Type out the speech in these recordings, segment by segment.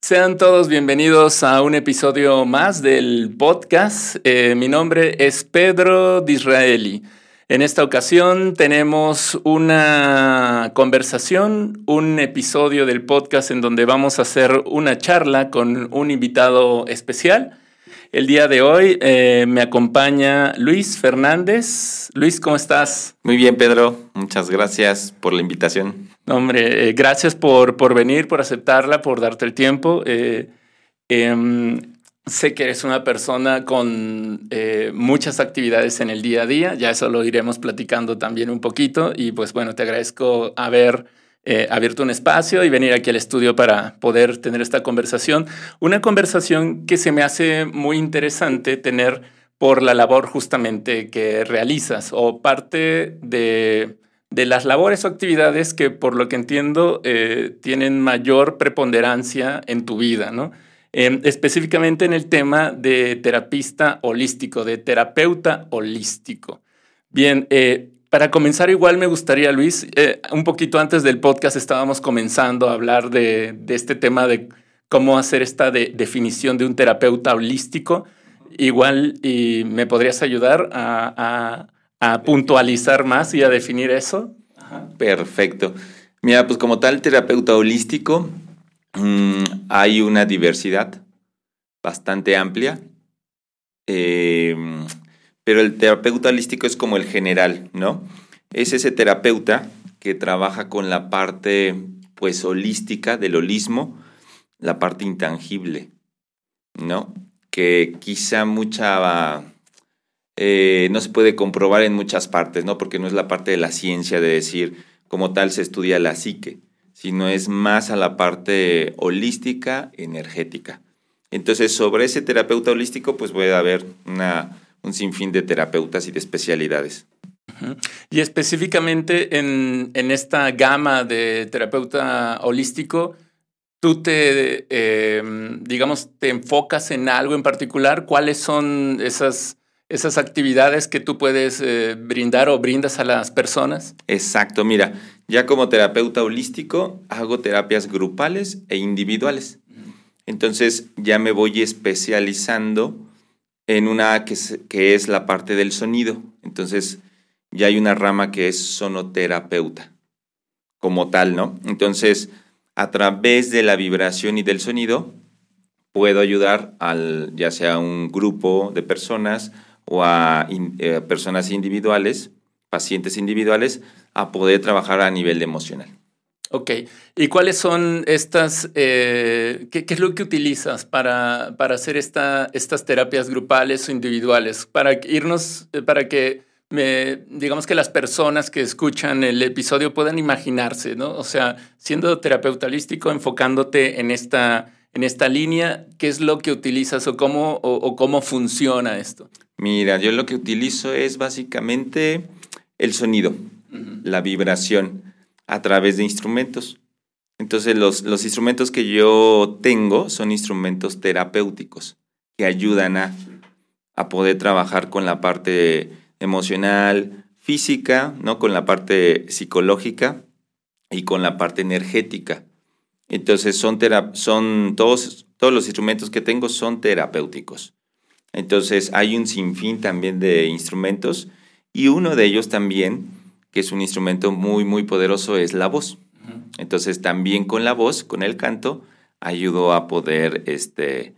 Sean todos bienvenidos a un episodio más del podcast. Eh, mi nombre es Pedro Disraeli. En esta ocasión tenemos una conversación, un episodio del podcast en donde vamos a hacer una charla con un invitado especial. El día de hoy eh, me acompaña Luis Fernández. Luis, ¿cómo estás? Muy bien, Pedro. Muchas gracias por la invitación. Hombre, eh, gracias por, por, venir, por aceptarla, por darte el tiempo. Eh, em, sé que eres una persona con muchas actividades en el día a día, ya eso lo iremos platicando también un poquito y pues bueno, te agradezco haber eh, abierto un espacio y venir aquí al estudio para poder tener esta conversación. Una conversación que se me hace muy interesante tener por la labor justamente que realizas o parte de, las labores o actividades que por lo que entiendo eh, tienen mayor preponderancia en tu vida, ¿no? Em, específicamente en el tema de terapista holístico, de terapeuta holístico. Bien, eh, para comenzar, igual me gustaría, Luis, eh, un poquito antes del podcast estábamos comenzando a hablar de, este tema de cómo hacer esta definición de un terapeuta holístico. Igual, me podrías ayudar a, puntualizar más y a definir eso. Perfecto. Mira, pues como tal terapeuta holístico, mm, hay una diversidad bastante amplia. Eh, pero el terapeuta holístico es como el general, ¿no? Es ese terapeuta que trabaja con la parte, pues, holística del holismo, la parte intangible, ¿no? Que quizá mucha... Eh, no se puede comprobar en muchas partes, ¿no? Porque no es la parte de la ciencia de decir como tal se estudia la psique, sino es más a la parte holística, energética. Entonces, sobre ese terapeuta holístico, pues puede haber una un sinfín de terapeutas y de especialidades. Y específicamente en, esta gama de terapeuta holístico, ¿tú te, em, digamos, te enfocas en algo en particular? ¿Cuáles son esas, esas actividades que tú puedes eh, brindar o brindas a las personas? Exacto, mira, ya como terapeuta holístico hago terapias grupales e individuales. Entonces ya me voy especializando en una que es, que es la parte del sonido. Entonces, ya hay una rama que es sonoterapeuta, como tal, ¿no? Entonces, a través de la vibración y del sonido, puedo ayudar al, ya sea un grupo de personas o a eh, personas individuales, pacientes individuales, a poder trabajar a nivel emocional. Ok, ¿y cuáles son estas, eh, qué, es lo que utilizas para, para hacer esta, estas terapias grupales o individuales? Para irnos, eh, para que me, digamos que las personas que escuchan el episodio puedan imaginarse, ¿no? O sea, siendo terapeuta holístico, enfocándote en esta, en esta línea, ¿qué es lo que utilizas o cómo, o cómo funciona esto? Mira, yo lo que utilizo es básicamente el sonido, la vibración a través de instrumentos. Entonces los, los instrumentos que yo tengo son instrumentos terapéuticos que ayudan a, a poder trabajar con la parte emocional, física, ¿no? con la parte psicológica y con la parte energética. Entonces son, son todos, todos los instrumentos que tengo son terapéuticos. Entonces hay un sinfín también de instrumentos y uno de ellos también que es un instrumento muy, muy poderoso, es la voz. Entonces también con la voz, con el canto, ayudo a poder este,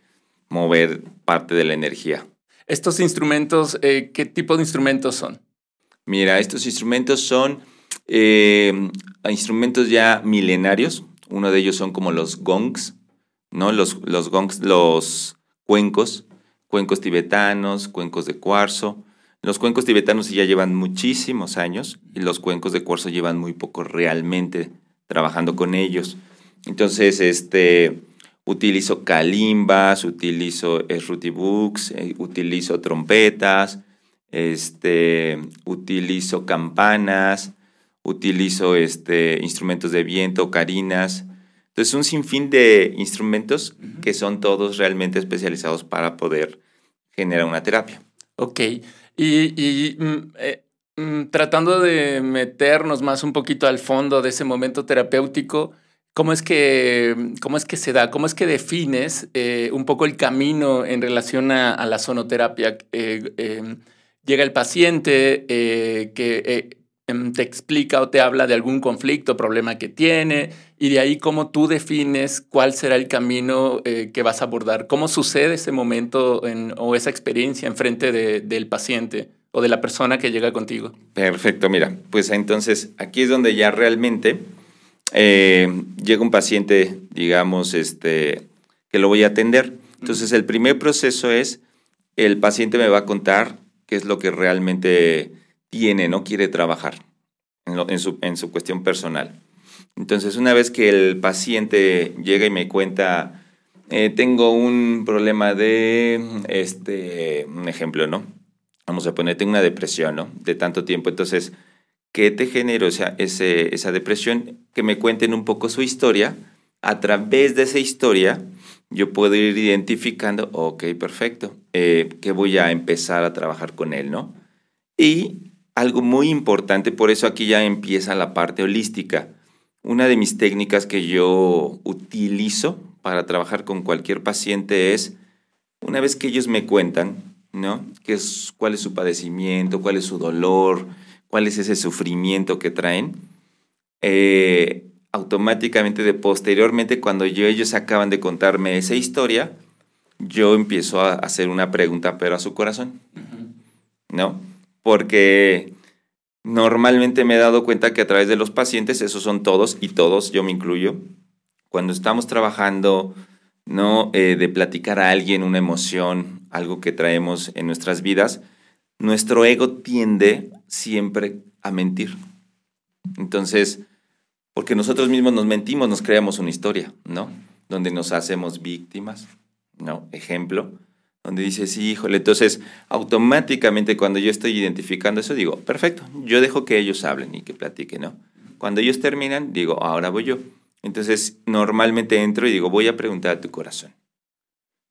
mover parte de la energía. ¿Estos instrumentos, eh, qué tipo de instrumentos son? Mira, estos instrumentos son eh, instrumentos ya milenarios. Uno de ellos son como los gongs, ¿no? Los, los gongs, los cuencos, cuencos tibetanos, cuencos de cuarzo. Los cuencos tibetanos ya llevan muchísimos años y los cuencos de cuarzo llevan muy poco realmente trabajando con ellos. Entonces, este, utilizo calimbas, utilizo rutibooks, eh, utilizo trompetas, este, utilizo campanas, utilizo este, instrumentos de viento, carinas. Entonces, un sinfín de instrumentos que son todos realmente especializados para poder generar una terapia. Ok. Y, mm, eh, mm, tratando de meternos más un poquito al fondo de ese momento terapéutico, ¿Cómo es, que, ¿Cómo es que se da? ¿Cómo es que defines eh, un poco el camino en relación a, la sonoterapia? Eh, em, llega el paciente que em, te explica o te habla de algún conflicto, problema que tiene, y de ahí cómo tú defines cuál será el camino que vas a abordar. ¿Cómo sucede ese momento o esa experiencia enfrente de, del paciente? o de la persona que llega contigo. Perfecto, mira, pues entonces aquí es donde ya realmente eh, llega un paciente, digamos, este, que lo voy a atender. Entonces el primer proceso es, el paciente me va a contar qué es lo que realmente tiene, no quiere trabajar en, su, en su cuestión personal. Entonces una vez que el paciente llega y me cuenta, eh, tengo un problema de, este, un ejemplo, ¿no? vamos a poner, tengo una depresión, ¿no? De tanto tiempo. Entonces, ¿qué te generó esa, ese, esa depresión? Que me cuenten un poco su historia. A través de esa historia, yo puedo ir identificando, ok, perfecto, eh, que voy a empezar a trabajar con él, ¿no? Y algo muy importante, por eso aquí ya empieza la parte holística. Una de mis técnicas que yo utilizo para trabajar con cualquier paciente es, una vez que ellos me cuentan, ¿no? ¿Qué es, ¿Cuál es su padecimiento? ¿Cuál es su dolor? ¿Cuál es ese sufrimiento que traen? Eh, automáticamente, de posteriormente, cuando yo, ellos acaban de contarme esa historia, yo empiezo a hacer una pregunta, pero a su corazón, ¿no? Porque normalmente me he dado cuenta que a través de los pacientes, esos son todos, y todos, yo me incluyo, cuando estamos trabajando, ¿no? Eh, de platicar a alguien una emoción, algo que traemos en nuestras vidas, nuestro ego tiende siempre a mentir. Entonces, porque nosotros mismos nos mentimos, nos creamos una historia, ¿no? Donde nos hacemos víctimas, ¿no? Ejemplo, donde dices, híjole, entonces automáticamente cuando yo estoy identificando eso, digo, perfecto, yo dejo que ellos hablen y que platiquen, ¿no? Cuando ellos terminan, digo, ahora voy yo. Entonces, normalmente entro y digo, voy a preguntar a tu corazón.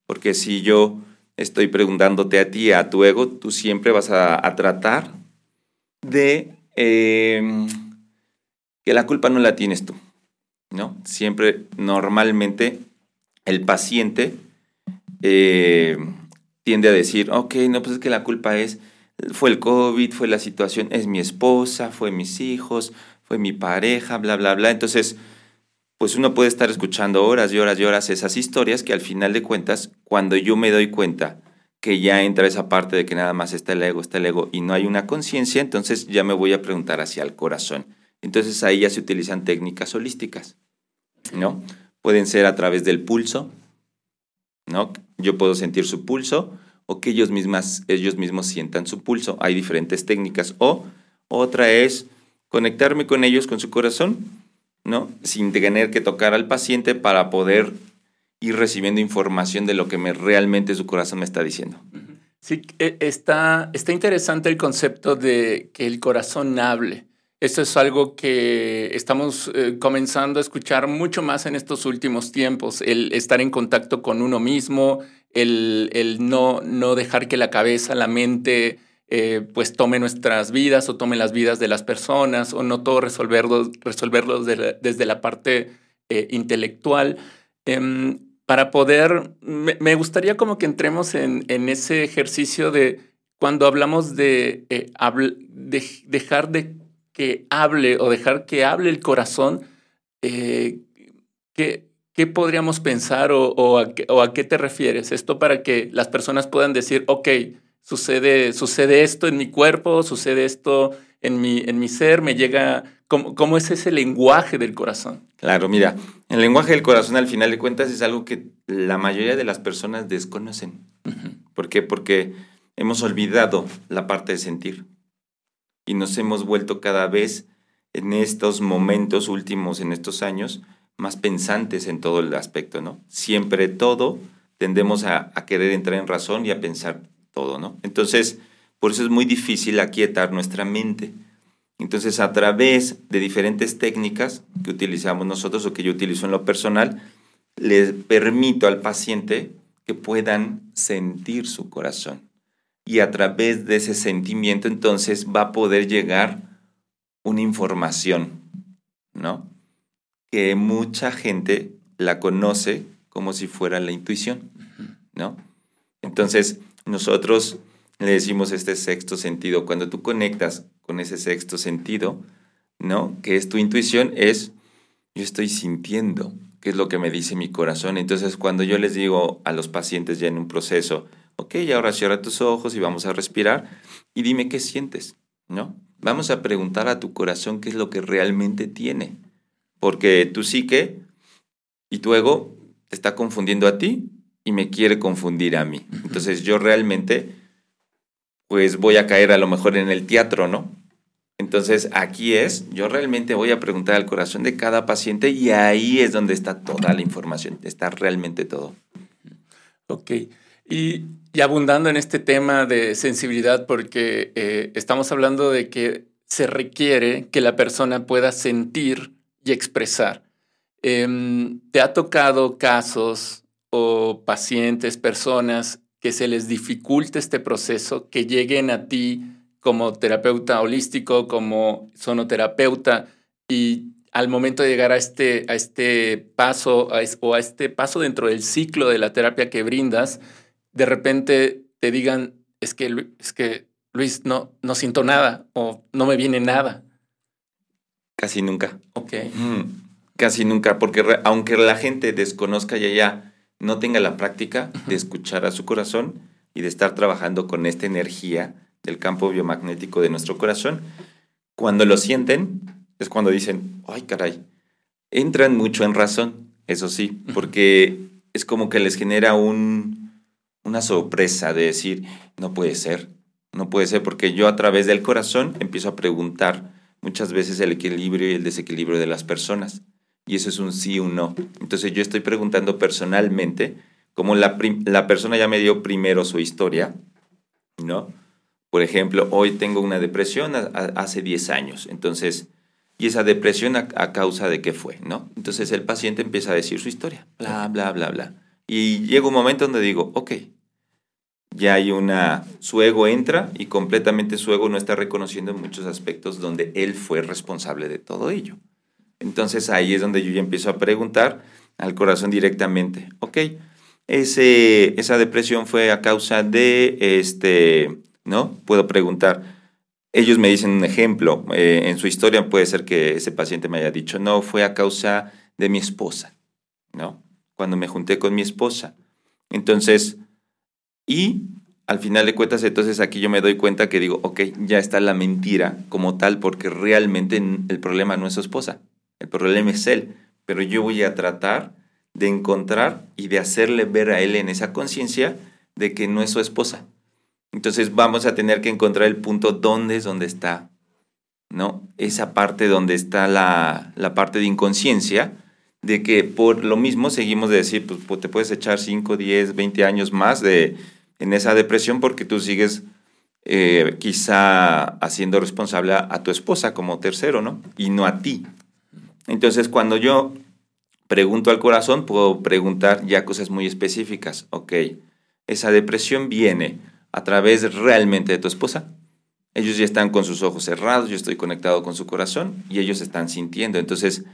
Porque si yo estoy preguntándote a ti, a tu ego, tú siempre vas a, tratar de em, que la culpa no la tienes tú, ¿no? Siempre, normalmente, el paciente eh, tiende a decir, ok, no, pues es que la culpa es, fue el COVID, fue la situación, es mi esposa, fue mis hijos, fue mi pareja, bla, bla, bla. Entonces, pues uno puede estar escuchando horas y horas y horas esas historias que al final de cuentas, cuando yo me doy cuenta que ya entra esa parte de que nada más está el ego, está el ego y no hay una conciencia, entonces ya me voy a preguntar hacia el corazón. Entonces ahí ya se utilizan técnicas holísticas, ¿no? Pueden ser a través del pulso, ¿no? Yo puedo sentir su pulso o que ellos, mismas, ellos mismos sientan su pulso. Hay diferentes técnicas. O otra es conectarme con ellos, con su corazón, ¿no? Sin tener que tocar al paciente para poder ir recibiendo información de lo que me, realmente su corazón me está diciendo. Sí, e, está, está interesante el concepto de que el corazón hable. Esto es algo que estamos eh, comenzando a escuchar mucho más en estos últimos tiempos, el estar en contacto con uno mismo, el, el no, no dejar que la cabeza, la mente, eh, pues tome nuestras vidas o tome las vidas de las personas o no todo resolverlo, resolverlo desde la parte eh, intelectual. Em, para poder, me, gustaría como que entremos en, en ese ejercicio de cuando hablamos de, eh, de, dejar de que hable o dejar que hable el corazón, ¿qué, ¿qué, podríamos pensar o, o, a, o a qué te refieres? Esto para que las personas puedan decir, ok, sucede, sucede esto en mi cuerpo, sucede esto en mi, en mi ser, me llega, ¿cómo, ¿cómo, es ese lenguaje del corazón? Claro, mira, el lenguaje del corazón al final de cuentas es algo que la mayoría de las personas desconocen. ¿Por qué? Porque hemos olvidado la parte de sentir y nos hemos vuelto cada vez en estos momentos últimos, en estos años, más pensantes en todo el aspecto, ¿no? Siempre todo tendemos a, querer entrar en razón y a pensar todo, ¿no? Entonces, por eso es muy difícil aquietar nuestra mente. Entonces, a través de diferentes técnicas que utilizamos nosotros o que yo utilizo en lo personal, les permito al paciente que puedan sentir su corazón. Y a través de ese sentimiento, entonces va a poder llegar una información, ¿no? Que mucha gente la conoce como si fuera la intuición, ¿no? Entonces, nosotros le decimos este sexto sentido. Cuando tú conectas con ese sexto sentido, ¿no? Que es tu intuición, es yo estoy sintiendo, qué es lo que me dice mi corazón. Entonces, cuando yo les digo a los pacientes ya en un proceso, ok, ahora cierra tus ojos y vamos a respirar y dime qué sientes, ¿no? Vamos a preguntar a tu corazón qué es lo que realmente tiene. Porque tu psique y tu ego te está confundiendo a ti y me quiere confundir a mí. Entonces yo realmente, pues voy a caer a lo mejor en el teatro, ¿no? Entonces aquí es, yo realmente voy a preguntar al corazón de cada paciente y ahí es donde está toda la información, está realmente todo. Ok. Y, abundando en este tema de sensibilidad, porque eh, estamos hablando de que se requiere que la persona pueda sentir y expresar. Em, ¿Te ha tocado casos o pacientes, personas que se les dificulte este proceso, que lleguen a ti como terapeuta holístico, como sonoterapeuta y al momento de llegar a este, a este paso o a este paso dentro del ciclo de la terapia que brindas, de repente te digan, es que, es que Luis, no, no siento nada o no me viene nada. Casi nunca. Ok. Mm, casi nunca, porque aunque la gente desconozca y ya no tenga la práctica de escuchar a su corazón y de estar trabajando con esta energía del campo biomagnético de nuestro corazón, cuando lo sienten es cuando dicen, ay caray, entran mucho en razón, eso sí, porque es como que les genera un, una sorpresa de decir, no puede ser, no puede ser, porque yo a través del corazón empiezo a preguntar muchas veces el equilibrio y el desequilibrio de las personas. Y eso es un sí o un no. Entonces yo estoy preguntando personalmente, como la, la persona ya me dio primero su historia, ¿no? Por ejemplo, hoy tengo una depresión hace 10 años. Entonces, ¿y esa depresión a, a, causa de qué fue? ¿No? Entonces el paciente empieza a decir su historia, bla, bla, bla, bla. Y llega un momento donde digo, ok, ya hay una, su ego entra y completamente su ego no está reconociendo en muchos aspectos donde él fue responsable de todo ello. Entonces ahí es donde yo ya empiezo a preguntar al corazón directamente, ok, ese, esa depresión fue a causa de, este, ¿no? Puedo preguntar, ellos me dicen un ejemplo, eh, en su historia puede ser que ese paciente me haya dicho, no, fue a causa de mi esposa, ¿no? Cuando me junté con mi esposa. Entonces, y al final de cuentas, entonces aquí yo me doy cuenta que digo, ok, ya está la mentira como tal, porque realmente el problema no es su esposa, el problema es él, pero yo voy a tratar de encontrar y de hacerle ver a él en esa conciencia de que no es su esposa. Entonces vamos a tener que encontrar el punto dónde es donde está, ¿no? Esa parte donde está la, la parte de inconsciencia, de que por lo mismo seguimos de decir, pues, pues te puedes echar 5, 10, 20 años más de en esa depresión porque tú sigues eh, quizá haciendo responsable a, tu esposa como tercero, ¿no? Y no a ti. Entonces, cuando yo pregunto al corazón, puedo preguntar ya cosas muy específicas. Ok, esa depresión viene a través realmente de tu esposa. Ellos ya están con sus ojos cerrados, yo estoy conectado con su corazón y ellos están sintiendo. Entonces,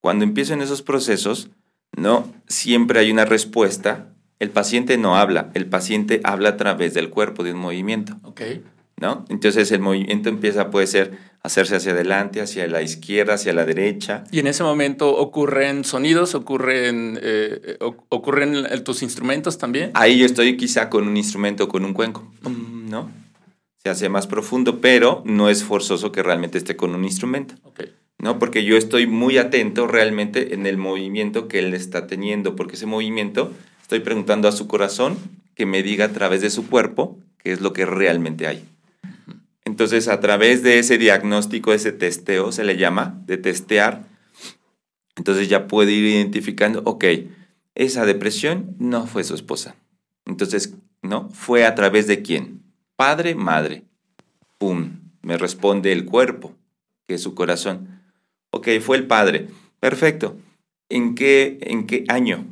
cuando empiezo en esos procesos, no siempre hay una respuesta el paciente no habla, el paciente habla a través del cuerpo, de un movimiento. Ok. ¿No? Entonces el movimiento empieza, puede ser hacerse hacia adelante, hacia la izquierda, hacia la derecha. Y en ese momento ocurren sonidos, ocurren, eh, ocurren tus instrumentos también. Ahí yo estoy quizá con un instrumento, con un cuenco, ¿no? Se hace más profundo, pero no es forzoso que realmente esté con un instrumento. Okay. ¿no? Porque yo estoy muy atento realmente en el movimiento que él está teniendo, porque ese movimiento Estoy preguntando a su corazón que me diga a través de su cuerpo qué es lo que realmente hay. Entonces, a través de ese diagnóstico, ese testeo, se le llama, de testear, entonces ya puede ir identificando, ok, esa depresión no fue su esposa. Entonces, ¿no? ¿Fue a través de quién? Padre, madre. Pum, me responde el cuerpo, que es su corazón. Ok, fue el padre. Perfecto. ¿En qué, en qué año?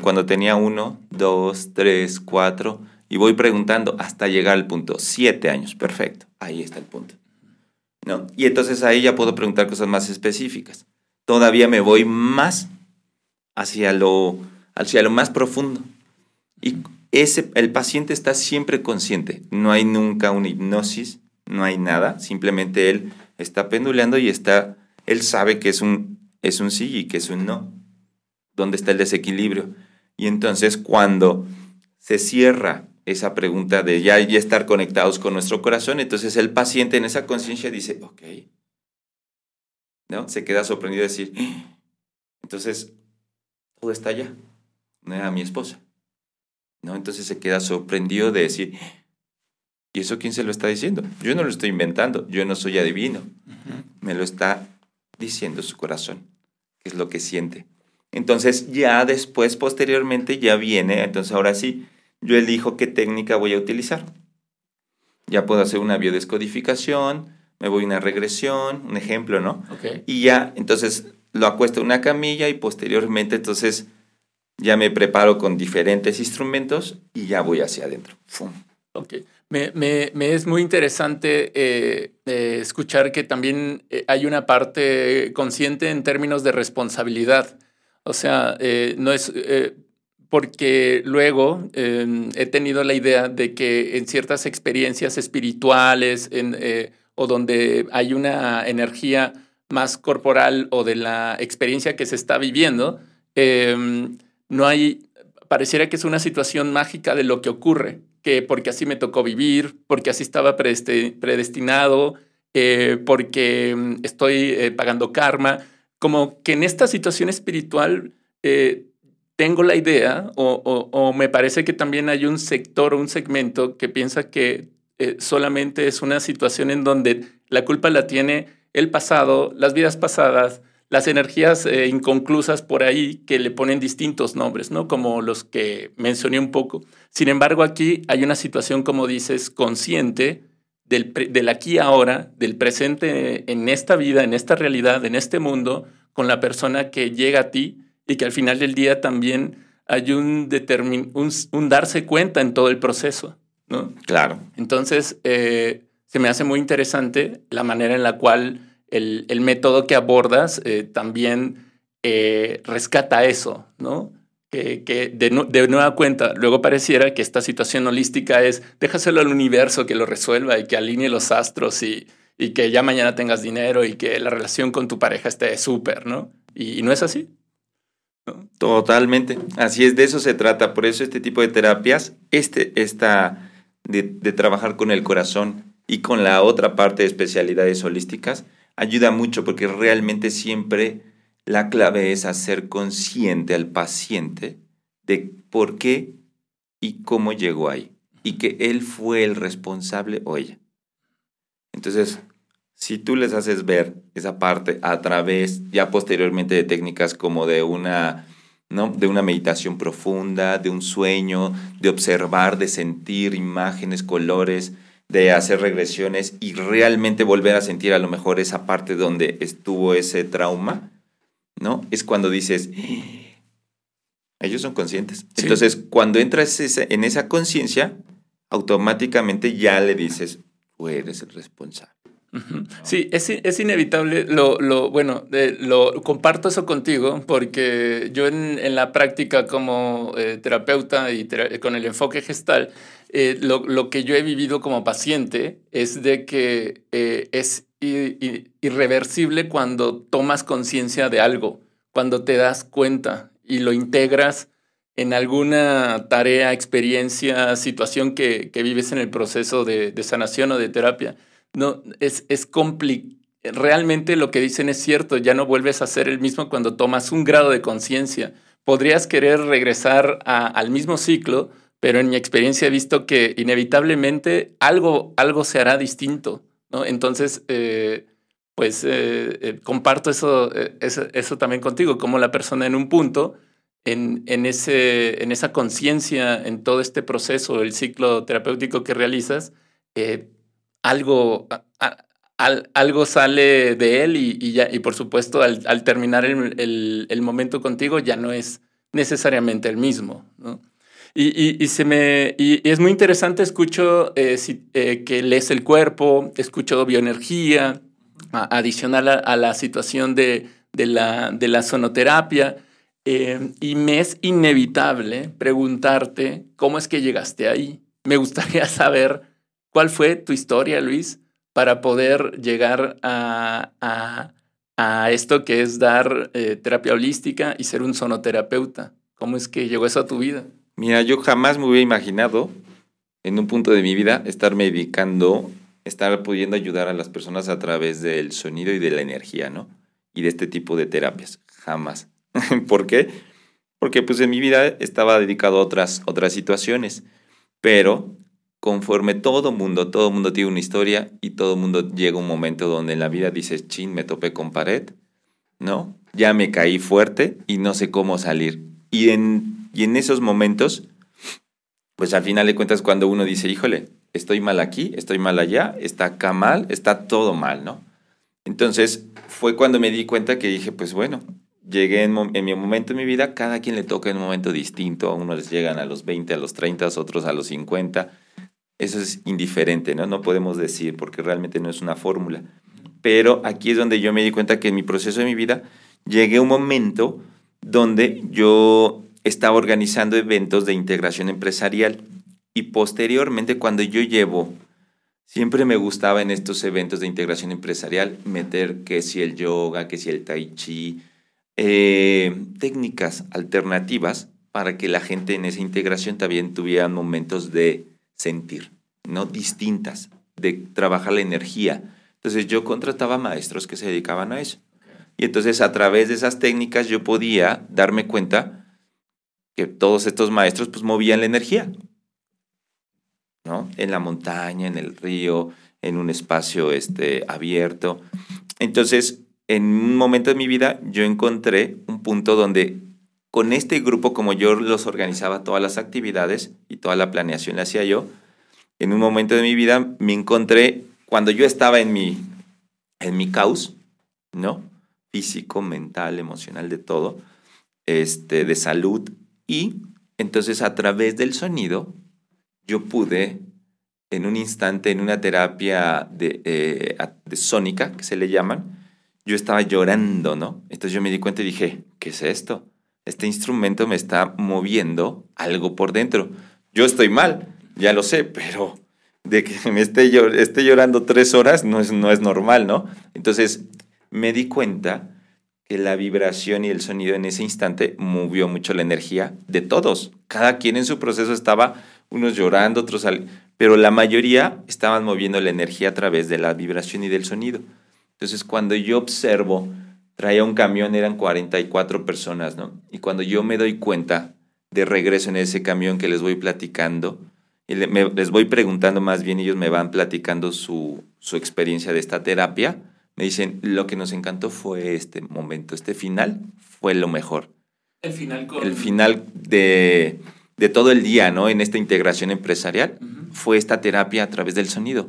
Cuando tenía uno, dos, tres, cuatro, y voy preguntando hasta llegar al punto, siete años, perfecto, ahí está el punto. ¿No? Y entonces ahí ya puedo preguntar cosas más específicas. todavía me voy más hacia lo, hacia lo más profundo. Y ese, el paciente está siempre consciente. No hay nunca una hipnosis, no hay nada. Simplemente él está penduleando y está, él sabe que es un, es un sí y que es un no. ¿Dónde está el desequilibrio? Y entonces cuando se cierra esa pregunta de ya, ya estar conectados con nuestro corazón, entonces el paciente en esa conciencia dice, ok, ¿no? Se queda sorprendido de decir, ¡Ah!". entonces todo está allá, no era mi esposa, ¿no? Entonces se queda sorprendido de decir, ¿y eso quién se lo está diciendo? Yo no lo estoy inventando, yo no soy adivino, me lo está diciendo su corazón, que es lo que siente. Entonces ya después, posteriormente, ya viene, entonces ahora sí, yo elijo qué técnica voy a utilizar. Ya puedo hacer una biodescodificación, me voy a una regresión, un ejemplo, ¿no? Y ya, entonces lo acuesto en una camilla y posteriormente, entonces ya me preparo con diferentes instrumentos y ya voy hacia adentro. Ok. Me, me, me, es muy interesante eh, eh, escuchar que también eh, hay una parte consciente en términos de responsabilidad. O sea, no es porque luego em, he tenido la idea de que en ciertas experiencias espirituales en, o donde hay una energía más corporal o de la experiencia que se está viviendo, em, no hay, pareciera que es una situación mágica de lo que ocurre, que porque así me tocó vivir, porque así estaba predestinado, eh, porque em, estoy eh, pagando karma, como que en esta situación espiritual eh, tengo la idea o, me parece que también hay un sector o un segmento que piensa que eh, solamente es una situación en donde la culpa la tiene el pasado, las vidas pasadas, las energías eh, inconclusas por ahí que le ponen distintos nombres, ¿no? Como los que mencioné un poco. Sin embargo, aquí hay una situación, como dices, consciente del, del aquí ahora, del presente en esta vida, en esta realidad, en este mundo, con la persona que llega a ti y que al final del día también hay un, un, un darse cuenta en todo el proceso. ¿no? Claro. Entonces, eh, se me hace muy interesante la manera en la cual el, el método que abordas eh, también eh, rescata eso, ¿no? Que, de, nueva cuenta, luego pareciera que esta situación holística es déjaselo al universo que lo resuelva y que alinee los astros y, y que ya mañana tengas dinero y que la relación con tu pareja esté súper, ¿no? Y, no es así. Totalmente. Así es, de eso se trata. Por eso este tipo de terapias, este, esta de, trabajar con el corazón y con la otra parte de especialidades holísticas ayuda mucho porque realmente siempre la clave es hacer consciente al paciente de por qué y cómo llegó ahí y que él fue el responsable o ella. Entonces, si tú les haces ver esa parte a través ya posteriormente de técnicas como de una ¿no? De una meditación profunda, de un sueño, de observar, de sentir imágenes, colores, de hacer regresiones y realmente volver a sentir a lo mejor esa parte donde estuvo ese trauma, ¿no? Es cuando dices, ellos son conscientes. Entonces, cuando entras en esa conciencia, automáticamente ya le dices, tú eres el responsable. Sí, es, es inevitable. Lo, lo bueno, lo comparto eso contigo porque yo en, en la práctica como eh, terapeuta y con el enfoque gestal, eh, lo, lo, que yo he vivido como paciente es de que eh, es irreversible cuando tomas conciencia de algo, cuando te das cuenta y lo integras en alguna tarea, experiencia, situación que, vives en el proceso de, de sanación o de terapia no, es, es Realmente lo que dicen es cierto, ya no vuelves a ser el mismo cuando tomas un grado de conciencia. Podrías querer regresar al mismo ciclo, pero en mi experiencia he visto que inevitablemente algo, algo se hará distinto. Entonces, eh, pues eh, eh, comparto eso, eso, también contigo, como la persona en un punto, en, en, ese, en esa conciencia, en todo este proceso, el ciclo terapéutico que realizas, algo, algo sale de él y, ya, y por supuesto al, terminar el, el, momento contigo ya no es necesariamente el mismo. Y, y, se me, y, es muy interesante, escucho eh, eh, que lees el cuerpo, escucho bioenergía, adicional a, la situación de, de la, de la sonoterapia. Eh, y me es inevitable preguntarte cómo es que llegaste ahí. Me gustaría saber cuál fue tu historia, Luis, para poder llegar a, a, esto que es dar terapia holística y ser un sonoterapeuta. ¿Cómo es que llegó eso a tu vida? Mira, yo jamás me hubiera imaginado en un punto de mi vida estarme dedicando, estar pudiendo ayudar a las personas a través del sonido y de la energía, ¿no? Y de este tipo de terapias. Jamás. ¿Por qué? Porque pues en mi vida estaba dedicado a otras, otras situaciones. Pero conforme todo mundo, todo mundo tiene una historia y todo mundo llega un momento donde en la vida dices, chin, me topé con pared, ¿no? Ya me caí fuerte y no sé cómo salir. Y en, y en esos momentos, pues al final de cuentas cuando uno dice, híjole, estoy mal aquí, estoy mal allá, está acá mal, está todo mal, ¿no? Entonces fue cuando me di cuenta que dije, pues bueno, llegué en, mi momento de mi vida, cada quien le toca en un momento distinto, a unos llegan a los 20, a los 30, a otros a los 50. Eso es indiferente, ¿no? No podemos decir porque realmente no es una fórmula. Pero aquí es donde yo me di cuenta que en mi proceso de mi vida llegué a un momento donde yo estaba organizando eventos de integración empresarial y posteriormente cuando yo llevo Siempre me gustaba en estos eventos de integración empresarial meter que si el yoga, que si el tai chi, eh, técnicas alternativas para que la gente en esa integración también tuviera momentos de sentir, ¿no? Distintas, de trabajar la energía. Entonces yo contrataba maestros que se dedicaban a eso. Y entonces a través de esas técnicas yo podía darme cuenta que todos estos maestros pues movían la energía, ¿no? En la montaña, en el río, en un espacio este, abierto. Entonces, en un momento de mi vida yo encontré un punto donde con este grupo, como yo los organizaba todas las actividades y toda la planeación la hacía yo, en un momento de mi vida me encontré, cuando yo estaba en mi, en mi caos, ¿no? Físico, mental, emocional, de todo, este, de salud, y entonces a través del sonido yo pude en un instante, en una terapia de, eh, de sónica, que se le llaman, yo estaba llorando, ¿no? Entonces yo me di cuenta y dije, ¿qué es esto? Este instrumento me está moviendo algo por dentro. Yo estoy mal, ya lo sé, pero de que me esté, esté llorando tres horas no es, no es normal, ¿no? Entonces me di cuenta que la vibración y el sonido en ese instante movió mucho la energía de todos. Cada quien en su proceso estaba, unos llorando, otros... pero la mayoría estaban moviendo la energía a través de la vibración y del sonido. Entonces, cuando yo observo, traía un camión, eran 44 personas, ¿no? Y cuando yo me doy cuenta de regreso en ese camión que les voy platicando, y les voy preguntando más bien, ellos me van platicando su, su experiencia de esta terapia, me dicen, lo que nos encantó fue este momento, este final fue lo mejor. El final El final de, de, todo el día, ¿no? En esta integración empresarial, fue esta terapia a través del sonido.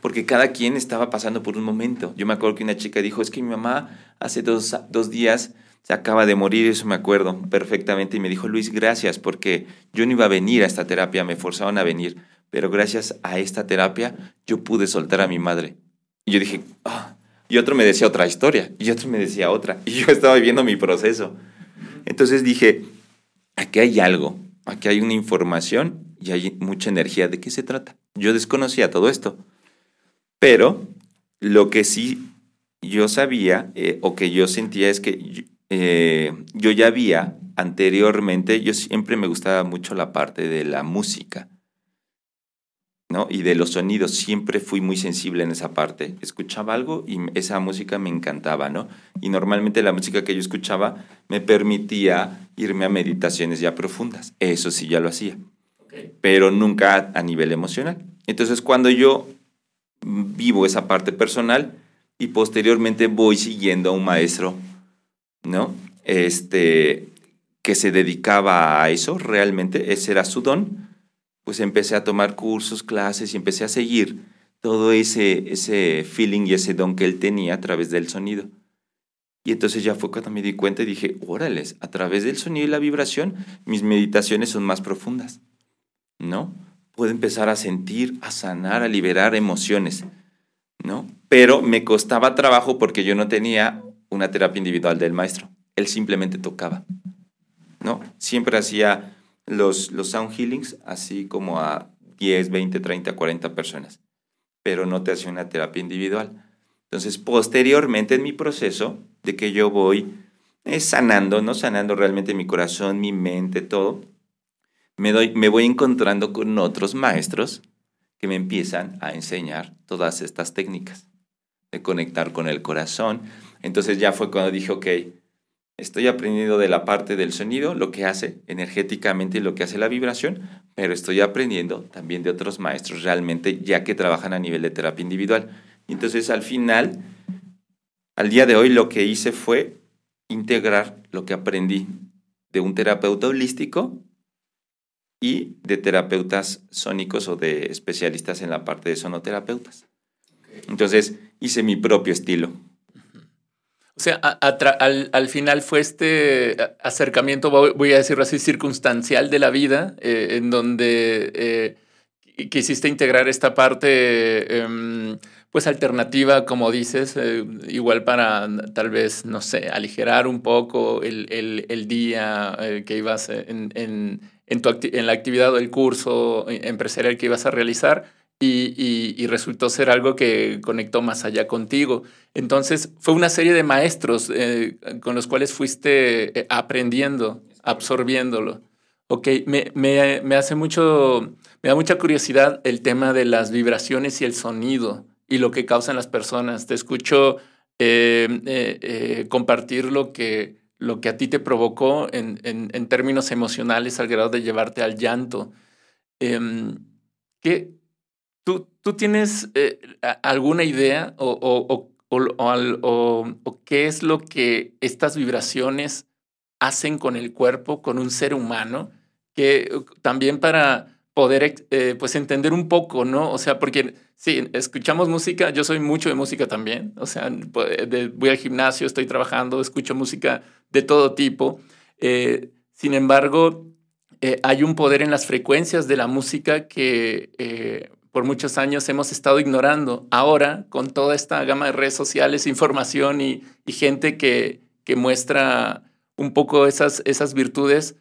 Porque cada quien estaba pasando por un momento. Yo me acuerdo que una chica dijo, es que mi mamá hace dos, dos días se acaba de morir, eso me acuerdo perfectamente, y me dijo, Luis, gracias, porque yo no iba a venir a esta terapia, me forzaban a venir, pero gracias a esta terapia yo pude soltar a mi madre. Y yo dije, ah", y otro me decía otra historia, y otro me decía otra, y yo estaba viviendo mi proceso. Entonces dije, aquí hay algo, aquí hay una información y hay mucha energía. ¿De qué se trata? Yo desconocía todo esto, pero lo que sí yo sabía eh, o que yo sentía es que eh, yo ya había anteriormente, yo siempre me gustaba mucho la parte de la música, ¿no? Y de los sonidos, siempre fui muy sensible en esa parte. Escuchaba algo y esa música me encantaba, ¿no? Y normalmente la música que yo escuchaba me permitía irme a meditaciones ya profundas. Eso sí, ya lo hacía. Pero nunca a nivel emocional. Entonces, cuando yo vivo esa parte personal y posteriormente voy siguiendo a un maestro ¿no? Este, que se dedicaba a eso realmente, ese era su don, pues empecé a tomar cursos, clases y empecé a seguir todo ese, ese feeling y ese don que él tenía a través del sonido. Y entonces ya fue cuando me di cuenta y dije, órales, a través del sonido y la vibración, mis meditaciones son más profundas, ¿no? Puedo empezar a sentir, a sanar, a liberar emociones, ¿no? Pero me costaba trabajo porque yo no tenía una terapia individual del maestro. Él simplemente tocaba, ¿no? Siempre hacía los, los sound healings así como a 10, 20, 30, 40 personas, pero no te hacía una terapia individual. Entonces, posteriormente en mi proceso de que yo voy eh, sanando, ¿no? Sanando realmente mi corazón, mi mente, todo, me, doy, me voy encontrando con otros maestros que me empiezan a enseñar todas estas técnicas de conectar con el corazón. Entonces ya fue cuando dije, ok, estoy aprendiendo de la parte del sonido, lo que hace energéticamente y lo que hace la vibración, pero estoy aprendiendo también de otros maestros realmente ya que trabajan a nivel de terapia individual. Entonces al final, al día de hoy lo que hice fue integrar lo que aprendí de un terapeuta holístico y de terapeutas sónicos o de especialistas en la parte de sonoterapeutas. Entonces hice mi propio estilo. O sea, al, final fue este acercamiento, voy a decirlo así, circunstancial de la vida, eh, en donde eh, quisiste integrar esta parte, em, pues alternativa, como dices, eh, igual para tal vez, no sé, aligerar un poco el, día que ibas en, en, en la actividad o el curso empresarial que ibas a realizar y, resultó ser algo que conectó más allá contigo. Entonces, fue una serie de maestros eh, con los cuales fuiste eh, aprendiendo, absorbiéndolo. Ok, me, me, hace mucho, me da mucha curiosidad el tema de las vibraciones y el sonido y lo que causan las personas. Te escucho eh, compartir lo que, lo que a ti te provocó en, en, términos emocionales al grado de llevarte al llanto. Em, ¿qué, ¿Tú, tienes eh, alguna idea o, o, o, qué es lo que estas vibraciones hacen con el cuerpo, con un ser humano? Que uh, también para poder eh, pues entender un poco, ¿no? O sea, porque sí, escuchamos música, yo soy mucho de música también, o sea, voy al gimnasio, estoy trabajando, escucho música de todo tipo. Eh, sin embargo, hay un poder en las frecuencias de la música que por muchos años hemos estado ignorando. Ahora, con toda esta gama de redes sociales, información y, gente que, que, muestra un poco esas, esas virtudes,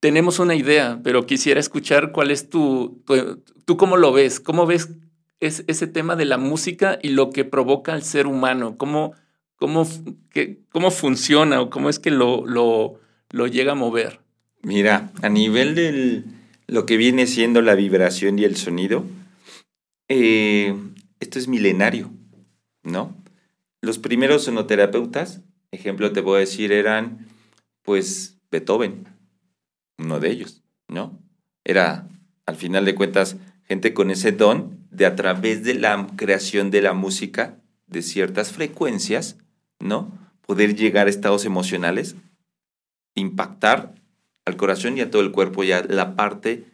tenemos una idea, pero quisiera escuchar cuál es tu, tú cómo lo ves, cómo ves es, ese tema de la música y lo que provoca al ser humano, cómo, cómo, cómo funciona o cómo es que lo, lo, lo llega a mover. Mira, a nivel de lo que viene siendo la vibración y el sonido, eh, esto es milenario, ¿no? Los primeros sonoterapeutas, ejemplo te voy a decir, eran pues Beethoven, uno de ellos, ¿no? Era, al final de cuentas, gente con ese don de a través de la creación de la música, de ciertas frecuencias, ¿no? Poder llegar a estados emocionales, impactar al corazón y a todo el cuerpo, y a la parte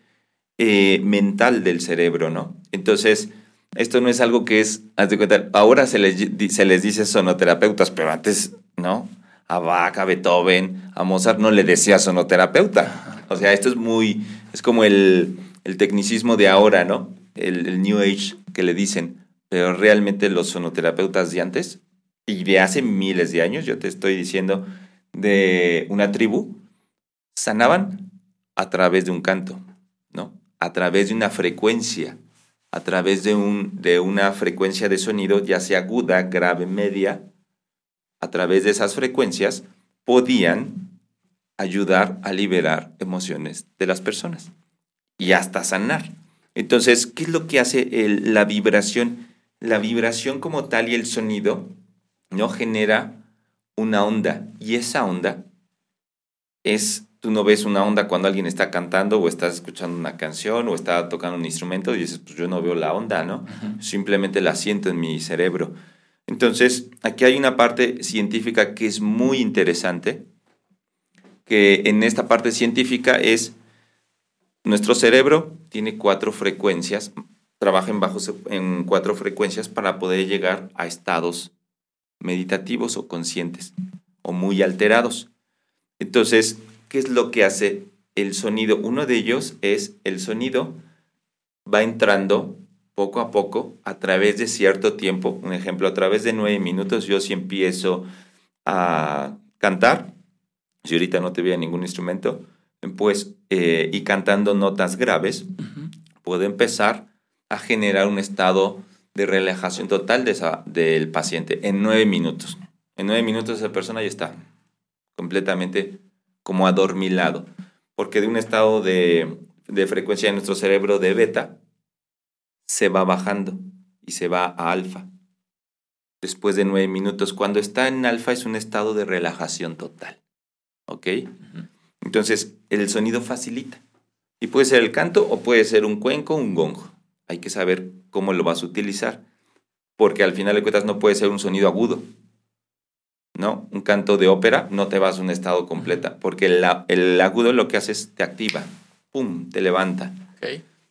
eh, mental del cerebro, ¿no? Entonces, esto no es algo que es, de cuenta, ahora se les, se les dice sonoterapeutas, pero antes, ¿no? A Bach, a Beethoven, a Mozart no le decía sonoterapeuta. O sea, esto es muy, es como el, el tecnicismo de ahora, ¿no? El, el, New Age que le dicen, pero realmente los sonoterapeutas de antes y de hace miles de años, yo te estoy diciendo, de una tribu, sanaban a través de un canto. A través de una frecuencia, a través de, un, de una frecuencia de sonido, ya sea aguda, grave, media, a través de esas frecuencias podían ayudar a liberar emociones de las personas y hasta sanar. Entonces, ¿qué es lo que hace la vibración? La vibración como tal y el sonido no genera una onda y esa onda es Tú no ves una onda cuando alguien está cantando o estás escuchando una canción o está tocando un instrumento y dices, pues yo no veo la onda, ¿no? Simplemente la siento en mi cerebro. Entonces, aquí hay una parte científica que es muy interesante, que en esta parte científica es, nuestro cerebro tiene cuatro frecuencias, trabaja en, bajo, en cuatro frecuencias para poder llegar a estados meditativos o conscientes o muy alterados. Entonces, ¿qué es lo que hace el sonido? Uno de ellos es el sonido va entrando poco a poco a través de cierto tiempo. Un ejemplo, a través de nueve minutos yo si empiezo a cantar, si ahorita no te veía ningún instrumento, pues, eh, y cantando notas graves, puedo empezar a generar un estado de relajación total de esa, del paciente en nueve minutos. En nueve minutos esa persona ya está completamente como adormilado, porque de un estado de, de frecuencia de nuestro cerebro de beta se va bajando y se va a alfa. Después de nueve minutos, cuando está en alfa es un estado de relajación total. ¿Ok? Entonces, el sonido facilita. Y puede ser el canto o puede ser un cuenco un gong. Hay que saber cómo lo vas a utilizar. Porque al final de cuentas no puede ser un sonido agudo. ¿No? Un canto de ópera no te vas a un estado completa. Porque el, el agudo lo que hace es te activa. ¡Pum! Te levanta.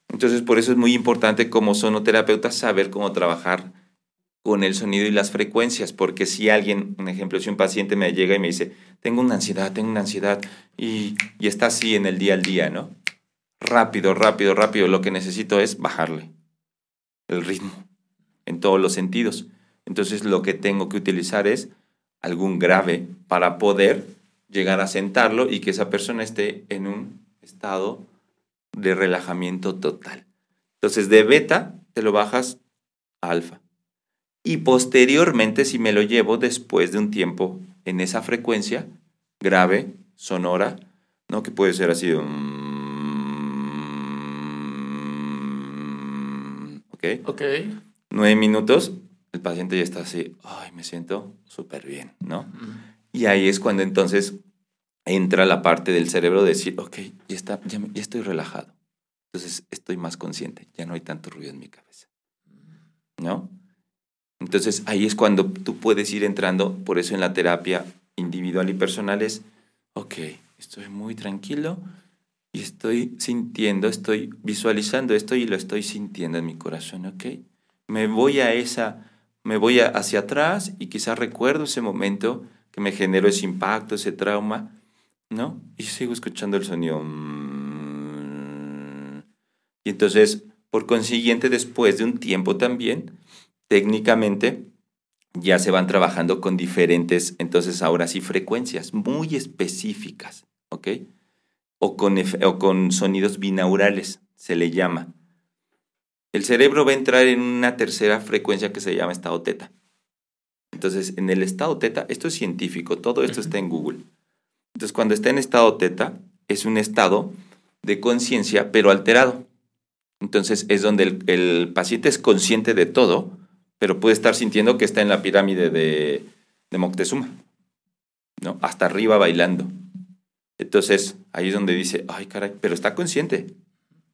Entonces, por eso es muy importante como sonoterapeuta saber cómo trabajar con el sonido y las frecuencias, porque si alguien, un ejemplo, si un paciente me llega y me dice, tengo una ansiedad, tengo una ansiedad, y, y está así en el día al día, ¿no? Rápido, rápido, rápido, lo que necesito es bajarle el ritmo en todos los sentidos. Entonces lo que tengo que utilizar es algún grave para poder llegar a sentarlo y que esa persona esté en un estado de relajamiento total. Entonces de beta te lo bajas a alfa y posteriormente si me lo llevo después de un tiempo en esa frecuencia grave, sonora, ¿no? Que puede ser así, ¿ok? Ok. Nueve minutos, el paciente ya está así, ay, me siento súper bien, ¿no? Y ahí es cuando entonces entra la parte del cerebro de decir, ok, ya, está, ya estoy relajado. Entonces estoy más consciente, ya no hay tanto ruido en mi cabeza. ¿No? Entonces ahí es cuando tú puedes ir entrando, por eso en la terapia individual y personal es, ok, estoy muy tranquilo y estoy sintiendo, estoy visualizando esto y lo estoy sintiendo en mi corazón, ok. Me voy a esa, me voy hacia atrás y quizás recuerdo ese momento que me generó ese impacto, ese trauma, ¿no? Y sigo escuchando el sonido. Mm. Y entonces, por consiguiente, después de un tiempo también, técnicamente ya se van trabajando con diferentes, entonces ahora sí, frecuencias muy específicas, ¿ok? O con, o con sonidos binaurales, se le llama. El cerebro va a entrar en una tercera frecuencia que se llama estado teta. Entonces, en el estado teta, esto es científico, todo esto está en Google. Entonces, cuando está en estado teta, es un estado de conciencia, pero alterado. Entonces, es donde el, el paciente es consciente de todo, pero puede estar sintiendo que está en la pirámide de, de Moctezuma, ¿no? Hasta arriba bailando. Entonces, ahí es donde dice, ay, caray, pero está consciente,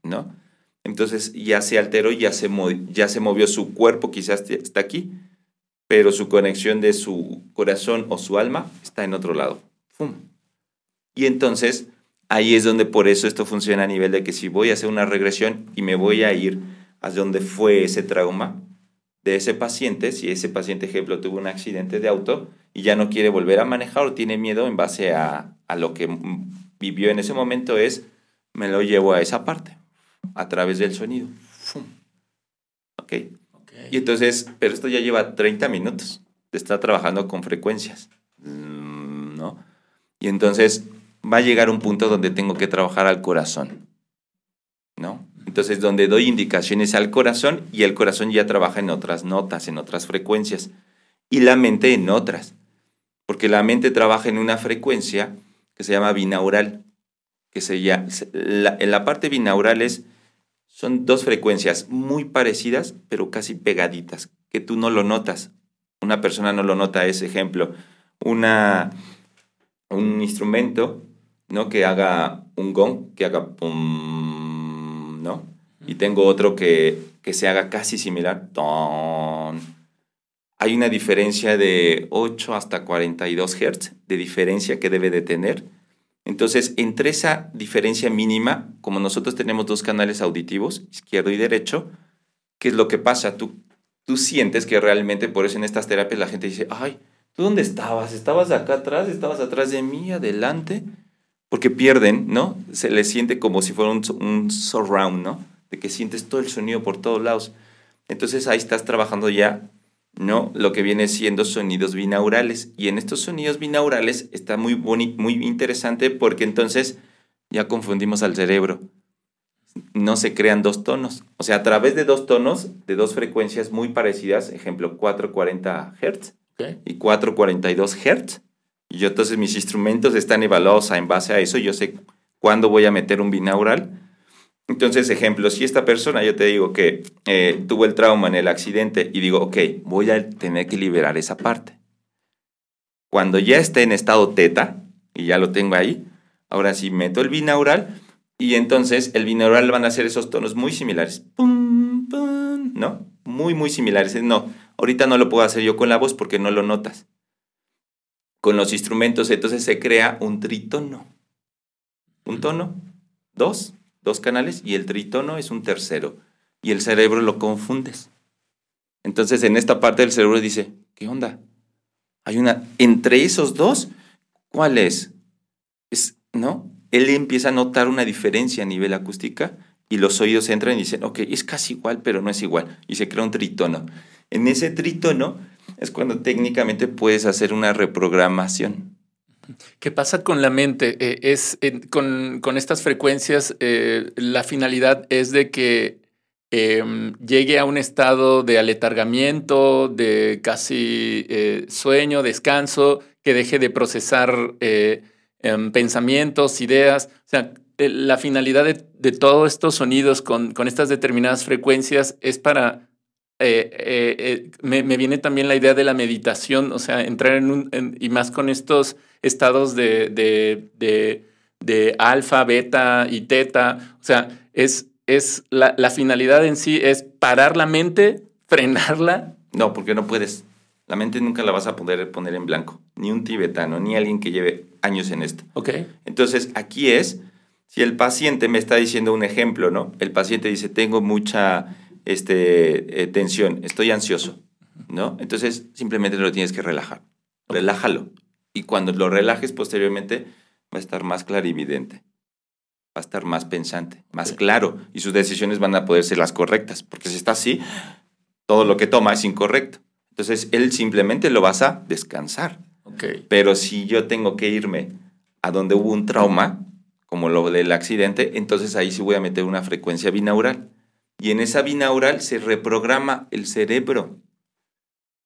¿no? Entonces ya se alteró, ya se, ya se movió su cuerpo, quizás está aquí, pero su conexión de su corazón o su alma está en otro lado. Y entonces ahí es donde por eso esto funciona a nivel de que si voy a hacer una regresión y me voy a ir a donde fue ese trauma, de ese paciente, si ese paciente, ejemplo, tuvo un accidente de auto y ya no quiere volver a manejar o tiene miedo en base a, a lo que vivió en ese momento, es, me lo llevo a esa parte, a través del sonido. ¿Ok? Y entonces, pero esto ya lleva 30 minutos estar trabajando con frecuencias, ¿no? Y entonces va a llegar un punto donde tengo que trabajar al corazón, ¿no? Entonces, donde doy indicaciones al corazón y el corazón ya trabaja en otras notas, en otras frecuencias, y la mente en otras, porque la mente trabaja en una frecuencia que se llama binaural, que se llama, en la parte binaural es, son dos frecuencias muy parecidas, pero casi pegaditas, que tú no lo notas. Una persona no lo nota, ese ejemplo, una, un instrumento ¿no? que haga un gong, que haga pum, ¿no? Y tengo otro que, que se haga casi similar. Hay una diferencia de 8 hasta 42 Hz de diferencia que debe de tener. Entonces, entre esa diferencia mínima, como nosotros tenemos dos canales auditivos, izquierdo y derecho, ¿qué es lo que pasa? Tú, tú sientes que realmente, por eso en estas terapias la gente dice, ay, ¿tú dónde estabas? ¿Estabas acá atrás? ¿Estabas atrás de mí? ¿Adelante? porque pierden, ¿no? Se les siente como si fuera un, surround, ¿no? De que sientes todo el sonido por todos lados. Entonces ahí estás trabajando ya ¿no? Lo que viene siendo sonidos binaurales. Y en estos sonidos binaurales está muy, muy interesante porque entonces ya confundimos al cerebro. No se crean dos tonos. O sea, a través de dos tonos, de dos frecuencias muy parecidas, ejemplo 440 Hz y 442 Hz. Y yo entonces mis instrumentos están evaluados en base a eso. Yo sé cuándo voy a meter un binaural. Entonces, ejemplo, si esta persona, yo te digo que eh, tuvo el trauma en el accidente y digo, ok, voy a tener que liberar esa parte. Cuando ya esté en estado teta, y ya lo tengo ahí, ahora sí meto el binaural y entonces el binaural van a ser esos tonos muy similares. Pum, pum, ¿No? Muy, muy similares. No, ahorita no lo puedo hacer yo con la voz porque no lo notas. Con los instrumentos, entonces se crea un tritono. Un tono, dos, dos canales, y el tritono es un tercero. Y el cerebro lo confundes. Entonces en esta parte del cerebro dice, ¿qué onda? Hay una, entre esos dos, ¿cuál es? Es, ¿no? Él empieza a notar una diferencia a nivel acústica y los oídos entran y dicen, ok, es casi igual, pero no es igual. Y se crea un tritono. En ese tritono es cuando técnicamente puedes hacer una reprogramación. ¿Qué pasa con la mente? Eh, es, con, estas frecuencias, eh, la finalidad es de que em, llegue a un estado de aletargamiento, de casi eh, sueño, descanso, que deje de procesar em, pensamientos, ideas. O sea, la finalidad de, todos estos sonidos con, con estas determinadas frecuencias es para eh, eh, eh, me, viene también la idea de la meditación, o sea, entrar en un, y más con estos estados de, de, de, alfa, beta y teta, o sea, es, es la, la, finalidad en sí es parar la mente, frenarla. No, porque no puedes. La mente nunca la vas a poder poner en blanco, ni un tibetano, ni alguien que lleve años en esto. Ok. Entonces, aquí es, si el paciente me está diciendo un ejemplo, ¿no? El paciente dice, tengo mucha este, eh, tensión, estoy ansioso, ¿no? Entonces simplemente lo tienes que relajar. Relájalo. Y cuando lo relajes posteriormente va a estar más clarividente, va a estar más pensante, más claro y sus decisiones van a poder ser las correctas, porque si está así, todo lo que toma es incorrecto. Entonces él simplemente lo vas a descansar. Okay. Pero si yo tengo que irme a donde hubo un trauma, como lo del accidente, entonces ahí sí voy a meter una frecuencia binaural y en esa binaural se reprograma el cerebro,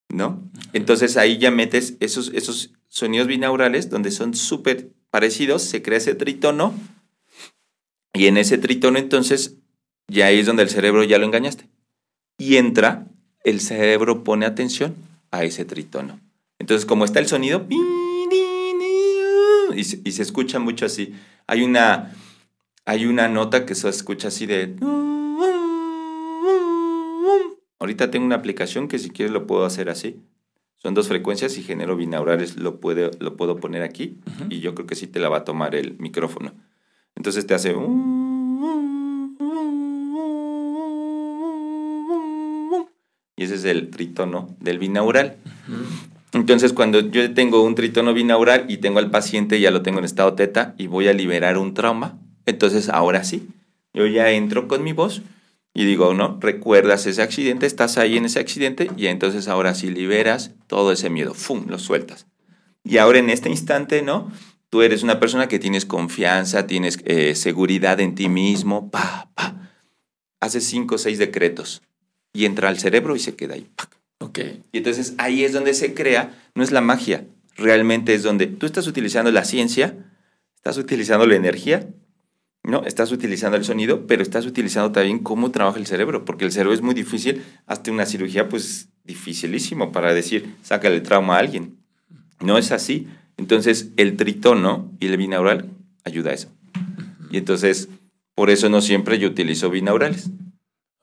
¿no? Entonces ahí ya metes esos, esos sonidos binaurales donde son súper parecidos, se crea ese tritono y en ese tritono entonces ya ahí es donde el cerebro ya lo engañaste. Y entra, el cerebro pone atención a ese tritono. Entonces como está el sonido, y se, escucha mucho así. Hay una, hay una nota que se escucha así de... Ahorita tengo una aplicación que si quieres lo puedo hacer así. Son dos frecuencias y genero binaurales, lo, puedo, lo puedo poner aquí y yo creo que sí te la va a tomar el micrófono. Entonces te hace... Y ese es el tritono del binaural. Entonces, cuando yo tengo un tritono binaural y tengo al paciente, ya lo tengo en estado teta y voy a liberar un trauma, entonces ahora sí, yo ya entro con mi voz y digo, no, recuerdas ese accidente, estás ahí en ese accidente y entonces ahora sí liberas todo ese miedo, ¡fum!, lo sueltas. Y ahora en este instante, ¿no? Tú eres una persona que tienes confianza, tienes eh, seguridad en ti mismo, pa, pa. Haces cinco o seis decretos y entra al cerebro y se queda ahí. Ok. Y entonces ahí es donde se crea, no es la magia, realmente es donde tú estás utilizando la ciencia, estás utilizando la energía ¿no? Estás utilizando el sonido, pero estás utilizando también cómo trabaja el cerebro, porque el cerebro es muy difícil, hasta una cirugía pues dificilísimo para decir, sácale trauma a alguien. No es así. Entonces, el tritono y el binaural ayuda a eso. Y entonces, por eso no siempre yo utilizo binaurales.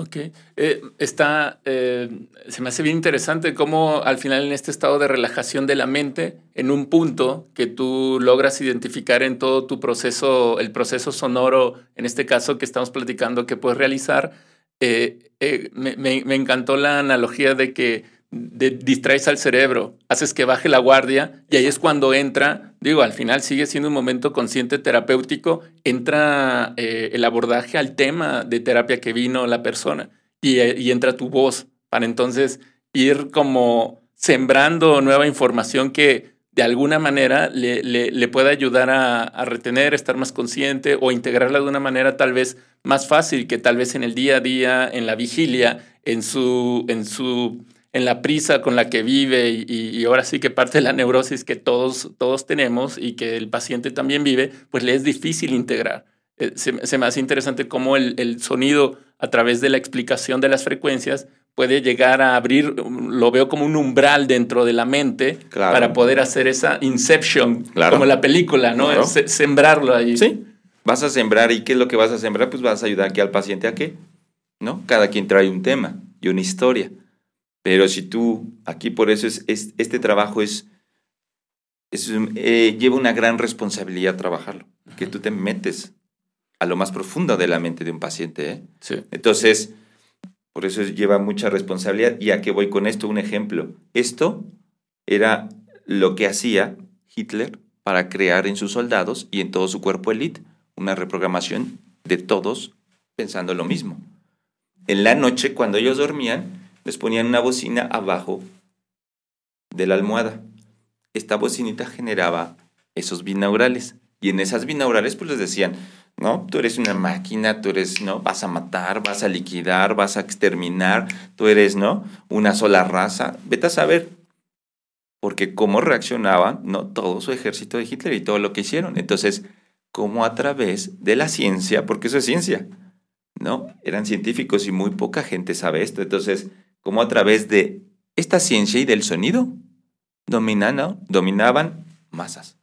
Ok. Eh, está, eh, se me hace bien interesante cómo al final en este estado de relajación de la mente, en un punto que tú logras identificar en todo tu proceso, el proceso sonoro, en este caso que estamos platicando, que puedes realizar, eh, me, me, encantó la analogía de que distraes al cerebro, haces que baje la guardia y ahí es cuando entra, digo, al final sigue siendo un momento consciente terapéutico, entra eh, el abordaje al tema de terapia que vino la persona y, y, entra tu voz para entonces ir como sembrando nueva información que de alguna manera le, le, pueda ayudar a, a, retener, estar más consciente o integrarla de una manera tal vez más fácil que tal vez en el día a día, en la vigilia, en su, en su, en la prisa con la que vive y, y ahora sí que parte de la neurosis que todos, todos tenemos y que el paciente también vive, pues le es difícil integrar. Eh, se, me hace interesante cómo el, el, sonido, a través de la explicación de las frecuencias, puede llegar a abrir, lo veo como un umbral dentro de la mente para poder hacer esa inception, como la película, ¿no? sembrarlo ahí. Sí, vas a sembrar y ¿qué es lo que vas a sembrar? Pues vas a ayudar aquí al paciente a qué, ¿no? Cada quien trae un tema y una historia. Pero si tú, aquí por eso es, este trabajo es, es eh, lleva una gran responsabilidad trabajarlo, que tú te metes a lo más profundo de la mente de un paciente. ¿eh? Sí. Entonces, por eso lleva mucha responsabilidad. ¿Y a qué voy con esto? Un ejemplo. Esto era lo que hacía Hitler para crear en sus soldados y en todo su cuerpo elite una reprogramación de todos pensando lo mismo. En la noche, cuando ellos dormían, les ponían una bocina abajo de la almohada. Esta bocinita generaba esos binaurales. Y en esas binaurales, pues les decían, ¿no? Tú eres una máquina, tú eres, ¿no? Vas a matar, vas a liquidar, vas a exterminar, tú eres, ¿no? Una sola raza. Vete a saber. Porque cómo reaccionaban, ¿no? Todo su ejército de Hitler y todo lo que hicieron. Entonces, cómo a través de la ciencia, porque eso es ciencia, ¿no? Eran científicos y muy poca gente sabe esto. Entonces, cómo a través de esta ciencia y del sonido dominan, dominaban masas.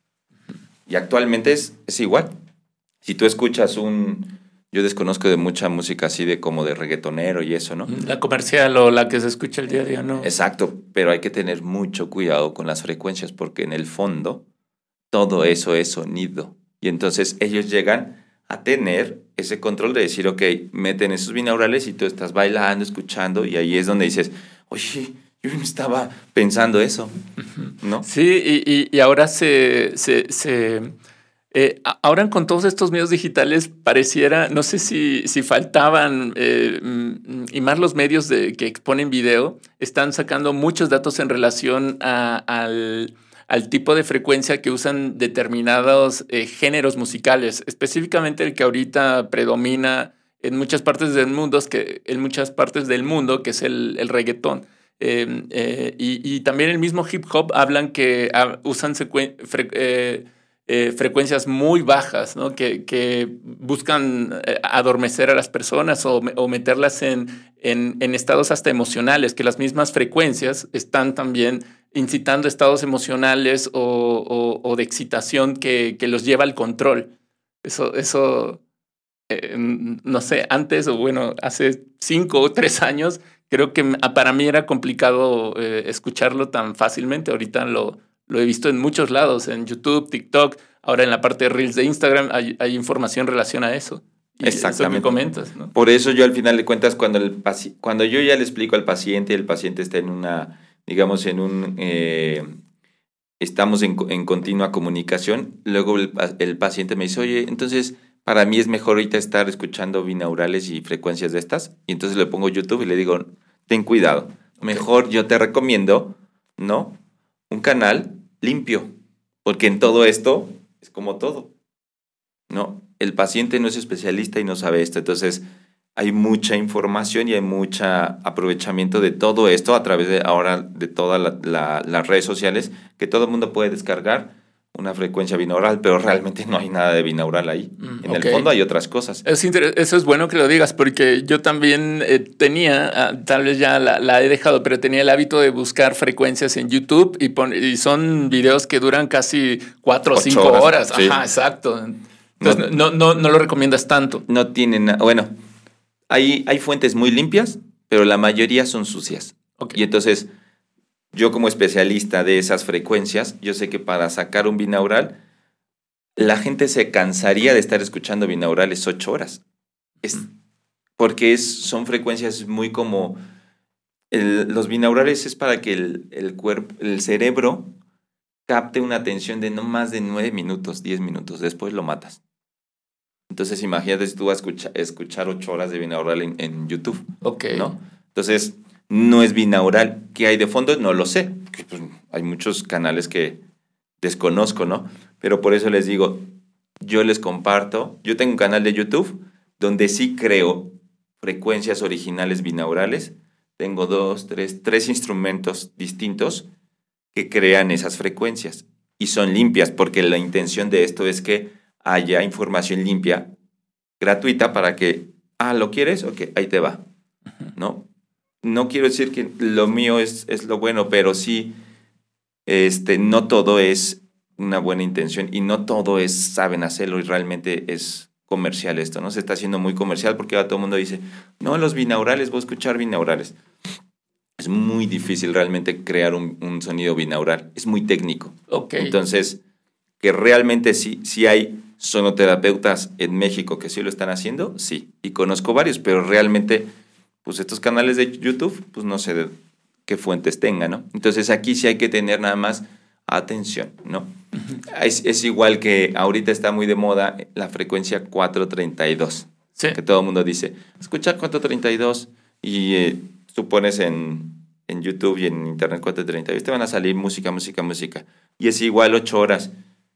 Y actualmente es, es igual si tú escuchas un, yo desconozco de mucha música así de como de reggaetonero y eso, ¿no? La comercial o la que se escucha el día a día, ¿no? Exacto, pero hay que tener mucho cuidado con las frecuencias porque en el fondo todo eso es sonido. Y entonces ellos llegan a tener ese control de decir, ok, meten esos binaurales y tú estás bailando, escuchando y ahí es donde dices, oye, yo no estaba pensando eso, ¿no? Sí, y, y, ahora se, se, se eh, ahora con todos estos medios digitales pareciera, no sé si, si faltaban, eh, mm, y más los medios de, que exponen video, están sacando muchos datos en relación al, tipo de frecuencia que usan determinados eh, géneros musicales, específicamente el que ahorita predomina en muchas partes del mundo, que, en muchas partes del mundo, que es el, el. Em, y, también el mismo hip hop hablan que ah, usan eh, frecuencias muy bajas, que, buscan eh, adormecer a las personas o, meterlas en, en, estados hasta emocionales, que las mismas frecuencias están también incitando estados emocionales o, o, de excitación que, que, los lleva al control. Eso, eso eh, no sé, antes o bueno, hace cinco o tres años, creo que para mí era complicado escucharlo tan fácilmente. Ahorita lo, lo he visto en muchos lados, en YouTube, TikTok, ahora en la parte de Reels de Instagram hay, hay información en relación a eso. Exactamente. Eso comentas, ¿no? Por eso yo al final de cuentas, cuando, el cuando yo ya le explico al paciente, el paciente está en una, digamos, en un... Eh, estamos en, en, continua comunicación, luego el, el, paciente me dice, oye, entonces para mí es mejor ahorita estar escuchando binaurales y frecuencias de estas, y entonces le pongo YouTube y le digo, ten cuidado, mejor yo te recomiendo, ¿no? Un canal limpio, porque en todo esto es como todo, ¿no? El paciente no es especialista y no sabe esto, entonces hay mucha información y hay mucho aprovechamiento de todo esto a través de ahora de todas las redes sociales que todo el mundo puede descargar una frecuencia binaural, pero realmente no hay nada de binaural ahí. Mm, en el fondo hay otras cosas. Es eso es bueno que lo digas, porque yo también eh, tenía, ah, tal vez ya la, he dejado, pero tenía el hábito de buscar frecuencias en YouTube y, y son videos que duran casi cuatro o cinco horas. Ajá, exacto. Entonces, no, no, no, lo recomiendas tanto. No tienen, bueno, hay, hay fuentes muy limpias, pero la mayoría son sucias. Y entonces yo como especialista de esas frecuencias, yo sé que para sacar un binaural, la gente se cansaría de estar escuchando binaurales ocho horas. Es, porque es, son frecuencias muy como... los binaurales es para que el, el, cuerpo, el cerebro capte una atención de no más de nueve minutos, diez minutos. Después lo matas. Entonces imagínate si tú vas a escuchar, escuchar ocho horas de binaural en, en YouTube. Ok. ¿no? Entonces no es binaural. ¿Qué hay de fondo? No lo sé. Pues, hay muchos canales que desconozco, ¿no? Pero por eso les digo, yo les comparto, yo tengo un canal de YouTube donde sí creo frecuencias originales binaurales. Tengo dos, tres, tres instrumentos distintos que crean esas frecuencias y son limpias, porque la intención de esto es que haya información limpia, gratuita, para que, ah, ¿lo quieres? Ok, ahí te va, ¿no? No quiero decir que lo mío es, es lo bueno, pero sí, este, no todo es una buena intención y no todo es saben hacerlo y realmente es comercial esto, ¿no? Se está haciendo muy comercial porque ahora todo el mundo dice, no, los binaurales, voy a escuchar binaurales. Es muy difícil realmente crear un, sonido binaural, es muy técnico. Okay. Entonces, que realmente sí, sí hay sonoterapeutas en México que sí lo están haciendo, sí. Y conozco varios, pero realmente, pues estos canales de YouTube, pues no sé de qué fuentes tengan, ¿no? Entonces aquí sí hay que tener nada más atención, ¿no? es, igual que ahorita está muy de moda la frecuencia 432. Sí. Que todo el mundo dice, escucha 432 y eh, tú pones en, en YouTube y en Internet 432, te van a salir música, música, música. Y es igual 8 horas.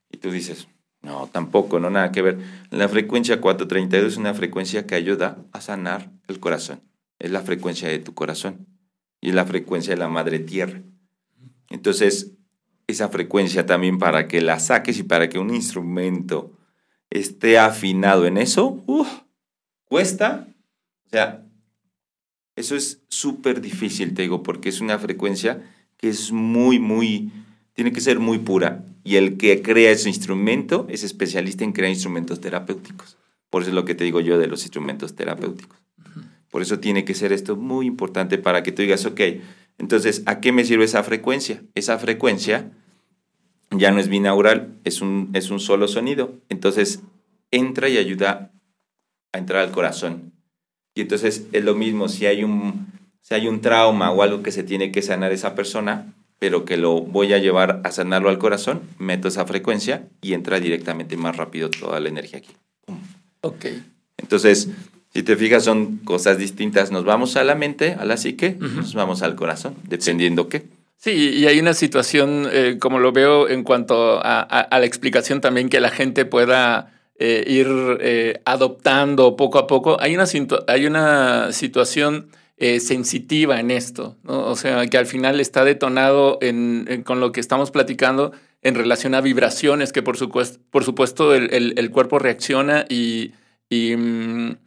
Y tú dices, no, tampoco, no, nada que ver. La frecuencia 432 es una frecuencia que ayuda a sanar el corazón. Es la frecuencia de tu corazón. Y es la frecuencia de la madre tierra. Entonces, esa frecuencia también para que la saques y para que un instrumento esté afinado en eso, cuesta. O sea, eso es súper difícil, te digo, porque es una frecuencia que es muy, muy, tiene que ser muy pura. Y el que crea ese instrumento es especialista en crear instrumentos terapéuticos. Por eso es lo que te digo yo de los instrumentos terapéuticos. Por eso tiene que ser esto muy importante para que tú digas, ok, entonces, ¿a qué me sirve esa frecuencia? Esa frecuencia ya no es binaural, es un, es un solo sonido. Entonces entra y ayuda a entrar al corazón. Y entonces es lo mismo, si hay un, si hay un trauma o algo que se tiene que sanar esa persona, pero que lo voy a llevar a sanarlo al corazón, meto esa frecuencia y entra directamente más rápido toda la energía aquí. Ok. Entonces, si te fijas, son cosas distintas. Nos vamos a la mente, a la psique, nos vamos al corazón, dependiendo qué. Sí, y hay una situación, eh, como lo veo en cuanto a, la explicación también, que la gente pueda eh, ir eh, adoptando poco a poco. Hay una, hay una situación sensitiva en esto, ¿no? o sea, que al final está detonado en, con lo que estamos platicando en relación a vibraciones, que por supuesto, por supuesto el, el, cuerpo reacciona y, y, mm,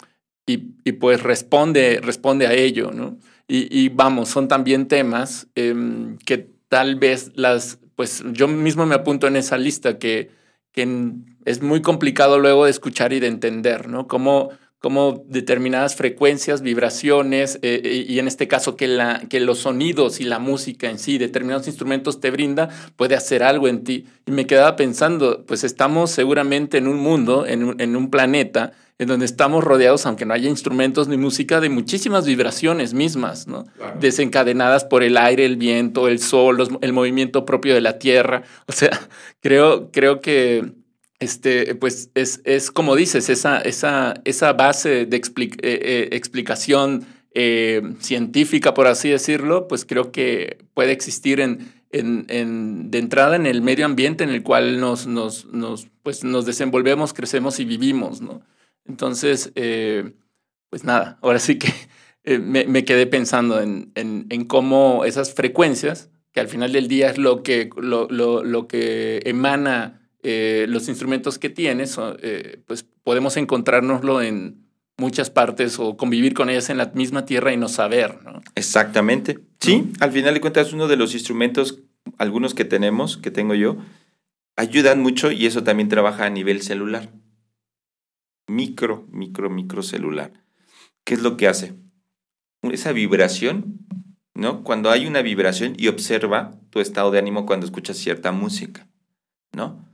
y, y, pues responde, responde a ello, ¿no? Y, vamos, son también temas em, que tal vez las, pues yo mismo me apunto en esa lista que, que es muy complicado luego de escuchar y de entender, ¿no? Cómo, cómo determinadas frecuencias, vibraciones, eh, eh, y en este caso que, la, que los sonidos y la música en sí, determinados instrumentos te brinda, puede hacer algo en ti. Y me quedaba pensando, pues estamos seguramente en un mundo, en en un planeta, en donde estamos rodeados, aunque no haya instrumentos ni música, de muchísimas vibraciones mismas, ¿no? Desencadenadas por el aire, el viento, el sol, el movimiento propio de la tierra. O sea, creo, creo que este, pues es, es como dices, esa, esa, esa base de eh, eh, explicación eh, científica, por así decirlo, pues creo que puede existir en, en, de entrada en el medio ambiente en el cual nos, nos, nos, pues nos desenvolvemos, crecemos y vivimos, ¿no? Entonces, pues nada, ahora sí que eh, me, quedé pensando en, en, cómo esas frecuencias, que al final del día es lo que, lo, lo, que emana eh, los instrumentos que tienes, pues podemos encontrárnoslo en muchas partes o convivir con ellas en la misma tierra y no saber, ¿no? Exactamente. Sí, al final de cuentas uno de los instrumentos, algunos que tenemos, que tengo yo, ayudan mucho y eso también trabaja a nivel celular micro, micro, micro celular. ¿Qué es lo que hace? Esa vibración, ¿no? Cuando hay una vibración y observa tu estado de ánimo cuando escuchas cierta música, ¿no?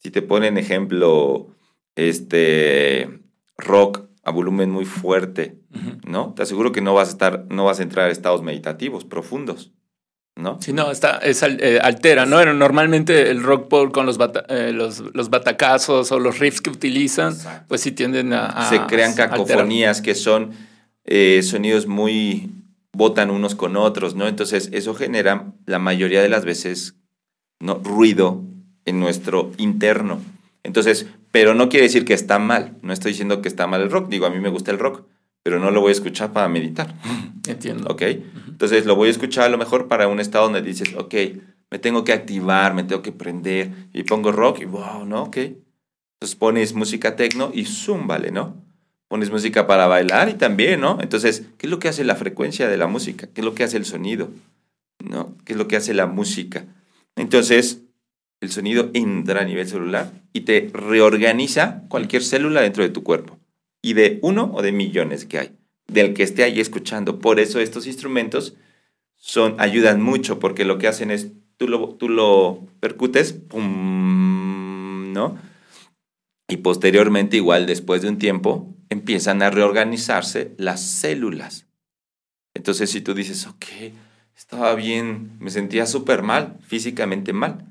Si te ponen ejemplo, este rock a volumen muy fuerte, ¿no? Te aseguro que no vas a estar, no vas a entrar a estados meditativos profundos. ¿no? Sí, no, está, es, eh, altera, ¿no? Normalmente el rock pop con los, eh, los, los, batacazos o los riffs que utilizan, pues sí tienden a... Se crean cacofonías que son eh, sonidos muy, botan unos con otros, ¿no? Entonces eso genera la mayoría de las veces ¿no? ruido en nuestro interno. Entonces, pero no quiere decir que está mal. No estoy diciendo que está mal el rock. Digo, a mí me gusta el rock, pero no lo voy a escuchar para meditar. Entiendo. ¿Ok? Entonces lo voy a escuchar a lo mejor para un estado donde dices, ok, me tengo que activar, me tengo que prender. Y pongo rock y wow, ¿no? Ok. Entonces pones música tecno y zúmbale, ¿no? Pones música para bailar y también, ¿no? Entonces, ¿qué es lo que hace la frecuencia de la música? ¿Qué es lo que hace el sonido? ¿No? ¿Qué es lo que hace la música? Entonces, el sonido entra a nivel celular y te reorganiza cualquier célula dentro de tu cuerpo. Y de uno o de millones que hay, del que esté ahí escuchando. Por eso estos instrumentos son, ayudan mucho, porque lo que hacen es, tú lo, tú lo percutes, pum, ¿no? Y posteriormente, igual después de un tiempo, empiezan a reorganizarse las células. Entonces, si tú dices, ok, estaba bien, me sentía súper mal, físicamente mal.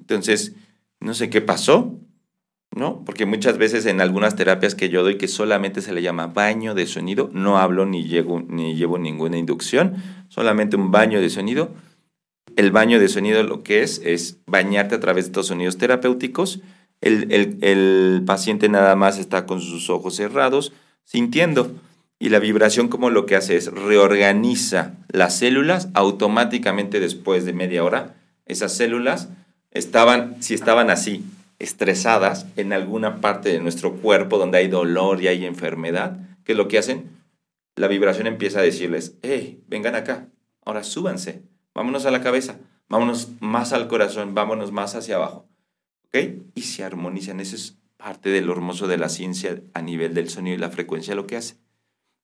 Entonces, no sé qué pasó, ¿no? Porque muchas veces en algunas terapias que yo doy que solamente se le llama baño de sonido, no hablo ni, llego, ni llevo ninguna inducción, solamente un baño de sonido. El baño de sonido lo que es es bañarte a través de estos sonidos terapéuticos. El, el, el paciente nada más está con sus ojos cerrados, sintiendo. Y la vibración como lo que hace es reorganiza las células automáticamente después de media hora. Esas células estaban, si estaban así, estresadas en alguna parte de nuestro cuerpo donde hay dolor y hay enfermedad, ¿qué es lo que hacen? La vibración empieza a decirles, hey, vengan acá, ahora súbanse, vámonos a la cabeza, vámonos más al corazón, vámonos más hacia abajo. ¿Ok? Y se armonizan. Eso es parte de lo hermoso de la ciencia a nivel del sonido y la frecuencia lo que hace.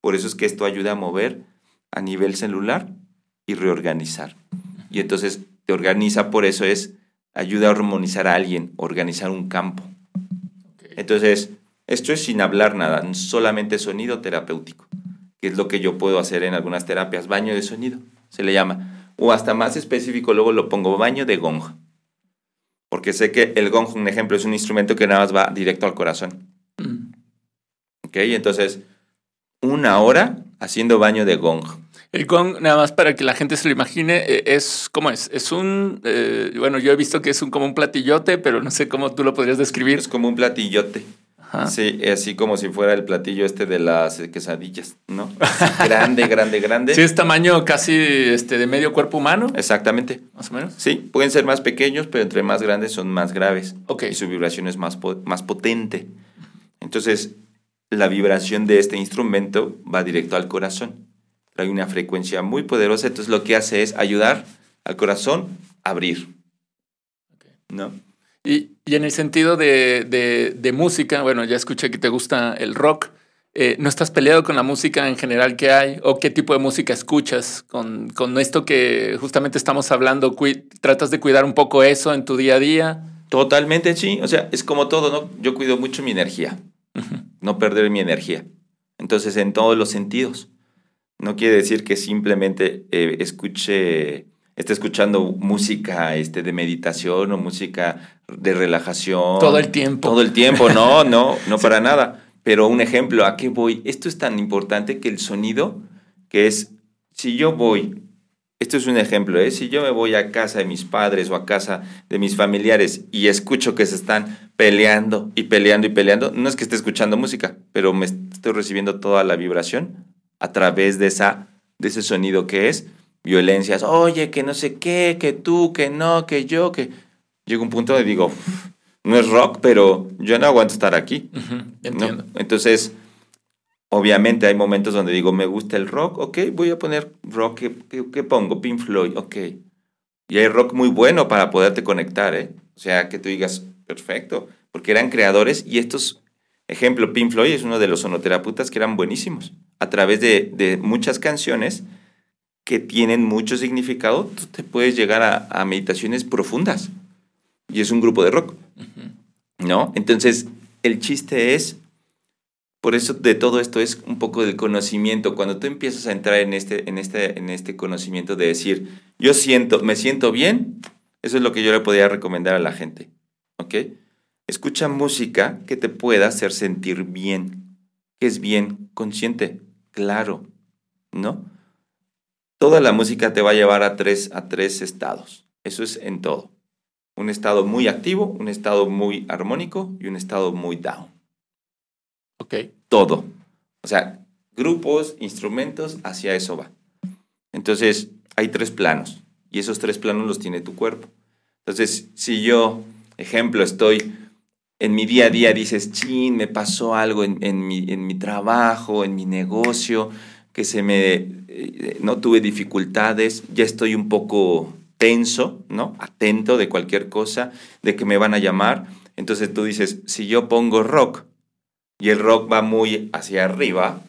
Por eso es que esto ayuda a mover a nivel celular y reorganizar. Y entonces te organiza, por eso es, ayuda a armonizar a alguien, organizar un campo. Entonces, esto es sin hablar nada, solamente sonido terapéutico, que es lo que yo puedo hacer en algunas terapias, baño de sonido, se le llama. O hasta más específico, luego lo pongo baño de gong. Porque sé que el gong, un ejemplo, es un instrumento que nada más va directo al corazón. Mm. ¿Ok? Entonces, una hora haciendo baño de gong. El gong, nada más para que la gente se lo imagine, eh, es ¿cómo es? Es un, eh, bueno, yo he visto que es un, como un platillote, pero no sé cómo tú lo podrías describir. Es como un platillote. Sí, así como si fuera el platillo este de las quesadillas, ¿no? grande, grande, grande. Sí, es tamaño casi este, de medio cuerpo humano. Exactamente. Más o menos. Sí, pueden ser más pequeños, pero entre más grandes son más graves. Ok. Y su vibración es más, más potente. Entonces, la vibración de este instrumento va directo al corazón. Hay una frecuencia muy poderosa, entonces lo que hace es ayudar al corazón a abrir. ¿No? Y, en el sentido de, música, bueno, ya escuché que te gusta el rock. Eh, ¿No estás peleado con la música en general que hay? ¿O qué tipo de música escuchas? Con, con esto que justamente estamos hablando, ¿tratas de cuidar un poco eso en tu día a día? Totalmente, sí. O sea, es como todo, ¿no? Yo cuido mucho mi energía no perder mi energía. Entonces, en todos los sentidos. No quiere decir que simplemente eh, escuche, esté escuchando música este, de meditación o música de relajación. Todo el tiempo. Todo el tiempo, no, no, no para nada. Pero un ejemplo, ¿a qué voy? Esto es tan importante que el sonido, que es, si yo voy esto es un ejemplo, ¿eh? Si yo me voy a casa de mis padres o a casa de mis familiares y escucho que se están peleando y peleando y peleando, no es que esté escuchando música, pero me estoy recibiendo toda la vibración a través de, esa, de ese sonido que es violencias. Oye, que no sé qué, que tú, que no, que yo, que... Llega un punto donde digo, no es rock, pero yo no aguanto estar aquí. entiendo. Entonces Obviamente hay momentos donde digo, me gusta el rock, ok, voy a poner rock, ¿qué, pongo? Pink Floyd, ok. Y hay rock muy bueno para poderte conectar, ¿eh? O sea, que tú digas, perfecto, porque eran creadores y estos, ejemplo, Pink Floyd es uno de los sonoterapeutas que eran buenísimos. A través de, muchas canciones que tienen mucho significado, tú te puedes llegar a, meditaciones profundas. Y es un grupo de rock, ¿no? Entonces, el chiste es por eso de todo esto es un poco del conocimiento. Cuando tú empiezas a entrar en este, en este, en este conocimiento de decir, yo siento, me siento bien, eso es lo que yo le podría recomendar a la gente. ¿Ok? Escucha música que te pueda hacer sentir bien. que es bien? Consciente, claro, ¿no? toda la música te va a llevar a tres, a tres estados. Eso es en todo. Un estado muy activo, un estado muy armónico y un estado muy down. Ok. Todo. O sea, grupos, instrumentos, hacia eso va. Entonces, hay tres planos y esos tres planos los tiene tu cuerpo. Entonces, si yo, ejemplo, estoy en mi día a día, dices, chin, me pasó algo en, en, mi, en mi trabajo, en mi negocio, que se me, eh, no tuve dificultades, ya estoy un poco tenso, ¿no? Atento de cualquier cosa, de que me van a llamar. Entonces tú dices, si yo pongo rock y el rock va muy hacia arriba,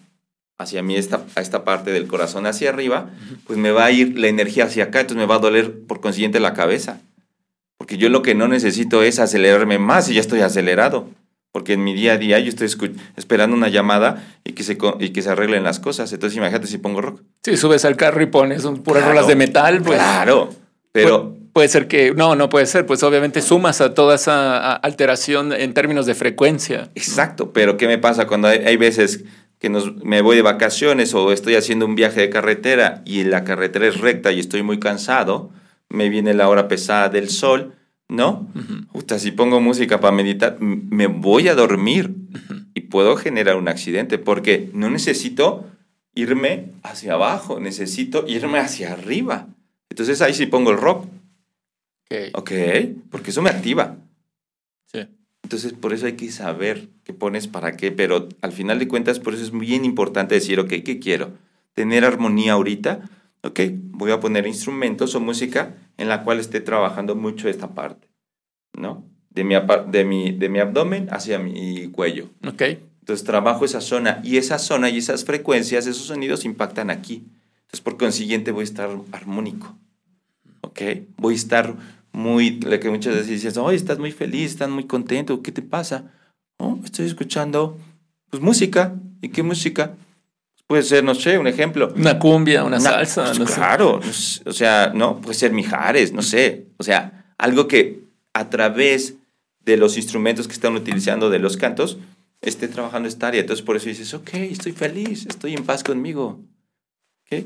hacia mí, esta, a esta parte del corazón hacia arriba, pues me va a ir la energía hacia acá, entonces me va a doler por consiguiente la cabeza. Porque yo lo que no necesito es acelerarme más y ya estoy acelerado. Porque en mi día a día yo estoy esperando una llamada y que, se, y que se arreglen las cosas. Entonces imagínate si pongo rock. Si subes al carro y pones puras rolas de metal, pues... Claro, pero... puede ser que... No, no puede ser. Pues obviamente sumas a toda esa alteración en términos de frecuencia. Exacto, pero ¿qué me pasa cuando hay, hay veces que nos, me voy de vacaciones o estoy haciendo un viaje de carretera y la carretera es recta y estoy muy cansado? Me viene la hora pesada del sol ¿no? si pongo música para meditar, me voy a dormir y puedo generar un accidente porque no necesito irme hacia abajo, necesito irme hacia arriba. Entonces ahí sí pongo el rock. Ok. Ok, porque eso me activa. Sí. Entonces por eso hay que saber qué pones para qué, pero al final de cuentas por eso es bien importante decir, ok, ¿qué quiero? Tener armonía ahorita, ok, voy a poner instrumentos o música en la cual esté trabajando mucho esta parte, ¿no? De mi, de mi, de mi abdomen hacia mi cuello. Ok. Entonces trabajo esa zona y esa zona y esas frecuencias, esos sonidos impactan aquí. Entonces por consiguiente voy a estar armónico, ¿ok? Voy a estar muy, lo que muchas veces dices, oye, estás muy feliz, estás muy contento, ¿qué te pasa? Oh, estoy escuchando, pues música. ¿Y qué música? Puede ser, no sé, un ejemplo. Una cumbia, una, salsa. Pues, no claro, o sea, no, puede ser Mijares, no sé. O sea, algo que a través de los instrumentos que están utilizando de los cantos, esté trabajando esta área. Entonces, por eso dices, ok, estoy feliz, estoy en paz conmigo. ¿Ok?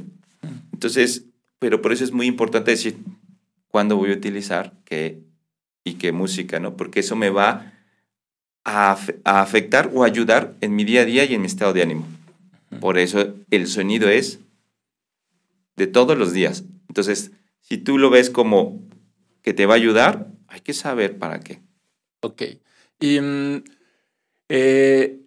Entonces, pero por eso es muy importante decir cuándo voy a utilizar qué y qué música, ¿no? Porque eso me va a, a afectar o ayudar en mi día a día y en mi estado de ánimo. Por eso el sonido es de todos los días. Entonces, si tú lo ves como que te va a ayudar, hay que saber para qué. Ok. Y mm, eh,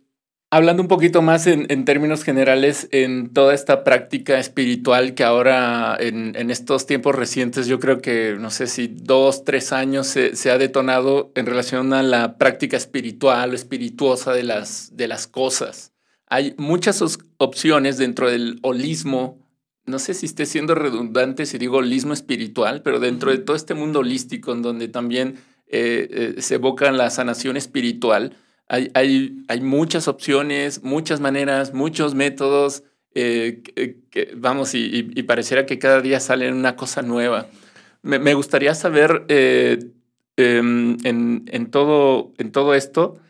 hablando un poquito más en, términos generales, en toda esta práctica espiritual que ahora en, estos tiempos recientes, yo creo que, no sé si dos, tres años se, se, ha detonado en relación a la práctica espiritual o espirituosa de las, de las cosas hay muchas opciones dentro del holismo. No sé si esté siendo redundante si digo holismo espiritual, pero dentro de todo este mundo holístico en donde también eh, eh, se evoca la sanación espiritual, hay, hay, hay, muchas opciones, muchas maneras, muchos métodos, eh, que, vamos, y, pareciera que cada día sale una cosa nueva. Me, gustaría saber em, en, en, todo, en todo esto,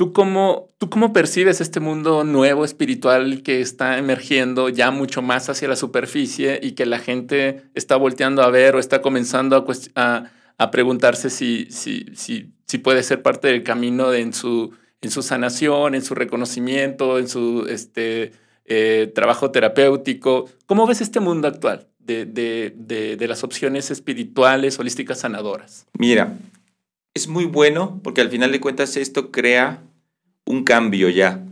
¿Tú cómo, ¿Tú cómo percibes este mundo nuevo espiritual que está emergiendo ya mucho más hacia la superficie y que la gente está volteando a ver o está comenzando a, a, preguntarse si, si, si, si, puede ser parte del camino en, su, en su sanación, en su reconocimiento, en su este, eh, trabajo terapéutico? ¿Cómo ves este mundo actual de, de, de, de las opciones espirituales, holísticas, sanadoras? Mira, es muy bueno porque al final de cuentas esto crea un cambio ya.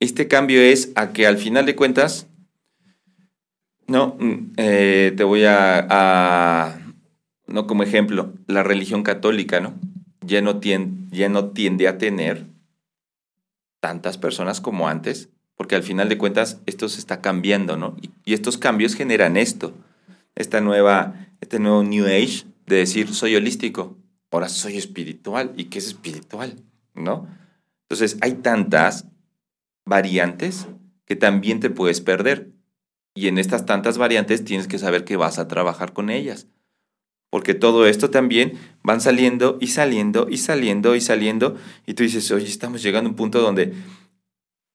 Este cambio es a que al final de cuentas, no, mm, eh, te voy a, no como ejemplo, la religión católica, ¿no? Ya no, tiende, ya no tiende a tener tantas personas como antes, porque al final de cuentas esto se está cambiando, ¿no? Y, y estos cambios generan esto, esta nueva, este nuevo New Age de decir soy holístico, ahora soy espiritual. ¿Y qué es espiritual? ¿No? Entonces, hay tantas variantes que también te puedes perder. Y en estas tantas variantes tienes que saber que vas a trabajar con ellas. Porque todo esto también van saliendo y saliendo y saliendo y saliendo. Y tú dices, oye, estamos llegando a un punto donde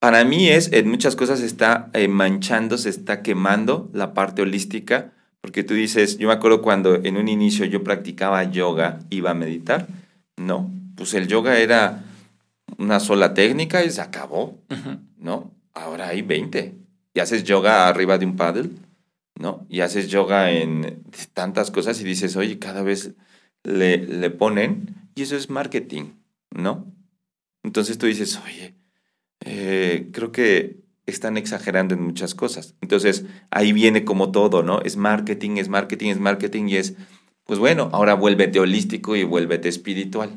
para mí es, en muchas cosas está eh, manchando, se está quemando la parte holística, porque tú dices, yo me acuerdo cuando en un inicio yo practicaba yoga, iba a meditar, no, pues el yoga era una sola técnica y se acabó, ¿no? Ahora hay 20. Y haces yoga arriba de un paddle, ¿no? Y haces yoga en tantas cosas y dices, oye, cada vez le, le ponen, y eso es marketing, ¿no? Entonces tú dices, oye, eh, creo que están exagerando en muchas cosas. Entonces ahí viene como todo, ¿no? Es marketing, es marketing, es marketing y es, pues bueno, ahora vuélvete holístico y vuélvete espiritual.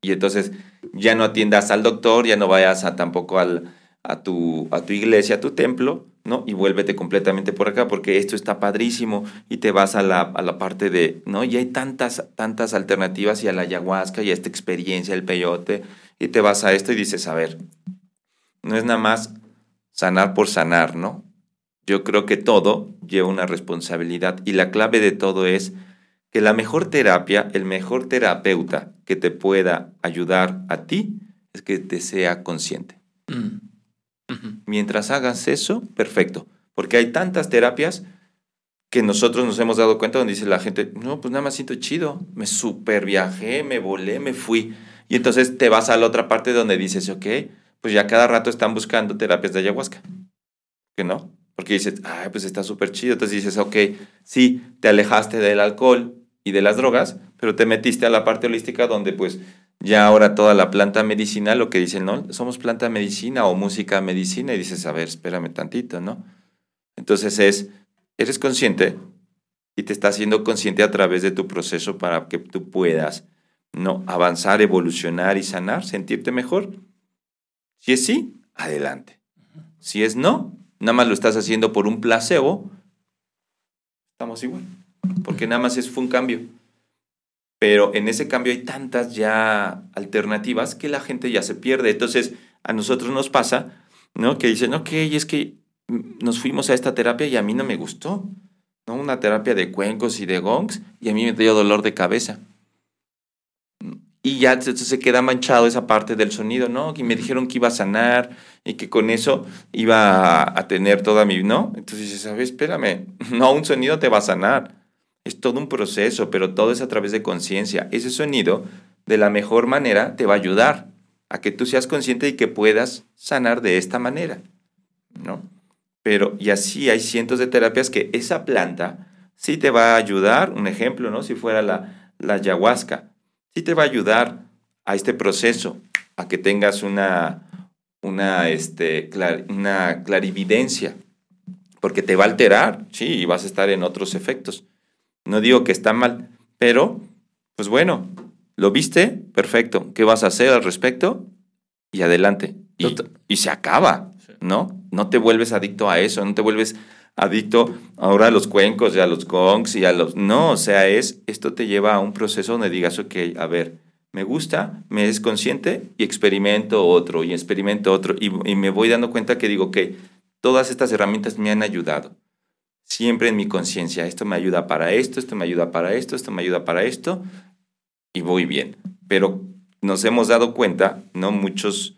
Y entonces ya no atiendas al doctor, ya no vayas a tampoco al, a, tu, a tu iglesia, a tu templo, ¿no? Y vuélvete completamente por acá, porque esto está padrísimo y te vas a la, a la parte de, ¿no? Y hay tantas, tantas alternativas y a la ayahuasca y a esta experiencia, el peyote, y te vas a esto y dices, a ver, no es nada más sanar por sanar, ¿no? Yo creo que todo lleva una responsabilidad y la clave de todo es que la mejor terapia, el mejor terapeuta que te pueda ayudar a ti es que te sea consciente. Mm. Mientras hagas eso, perfecto. Porque hay tantas terapias que nosotros nos hemos dado cuenta donde dice la gente, no, pues nada más siento chido, me super viajé, me volé, me fui. Y entonces te vas a la otra parte donde dices, ok, pues ya cada rato están buscando terapias de ayahuasca. ¿Que no? Porque dices, ay, pues está súper chido. Entonces dices, ok, sí, te alejaste del alcohol, y de las drogas, pero te metiste a la parte holística donde pues ya ahora toda la planta medicinal, lo que dicen, no, somos planta medicina o música medicina y dices, a ver, espérame tantito, ¿no? Entonces es, eres consciente y te estás haciendo consciente a través de tu proceso para que tú puedas, ¿no? Avanzar, evolucionar y sanar, sentirte mejor. Si es sí, adelante. Si es no, nada más lo estás haciendo por un placebo, estamos igual porque nada más es, fue un cambio. Pero en ese cambio hay tantas ya alternativas que la gente ya se pierde. Entonces, a nosotros nos pasa, ¿no? Que dicen, ok, es que nos fuimos a esta terapia y a mí no me gustó, ¿no? Una terapia de cuencos y de gongs y a mí me dio dolor de cabeza. Y ya se queda manchado esa parte del sonido, ¿no? Y me dijeron que iba a sanar y que con eso iba a, tener toda mi, ¿no? Entonces dices, ¿sabes? Espérame, no, un sonido te va a sanar es todo un proceso, pero todo es a través de conciencia. Ese sonido, de la mejor manera, te va a ayudar a que tú seas consciente y que puedas sanar de esta manera, ¿no? Pero, y así hay cientos de terapias que esa planta sí te va a ayudar, un ejemplo, ¿no? Si fuera la, la ayahuasca, sí te va a ayudar a este proceso, a que tengas una, una, este, una clarividencia, porque te va a alterar, sí, y vas a estar en otros efectos. No digo que está mal, pero, pues bueno, lo viste, perfecto. ¿Qué vas a hacer al respecto? Y adelante. Y, se acaba, ¿no? No te vuelves adicto a eso, no te vuelves adicto ahora a los cuencos y a los gongs y a los... No, o sea, es, esto te lleva a un proceso donde digas, ok, a ver, me gusta, me es consciente y experimento otro y experimento otro y, y me voy dando cuenta que digo, ok, todas estas herramientas me han ayudado siempre en mi conciencia, esto me ayuda para esto, esto me ayuda para esto, esto me ayuda para esto, y voy bien. Pero nos hemos dado cuenta, ¿no? Muchos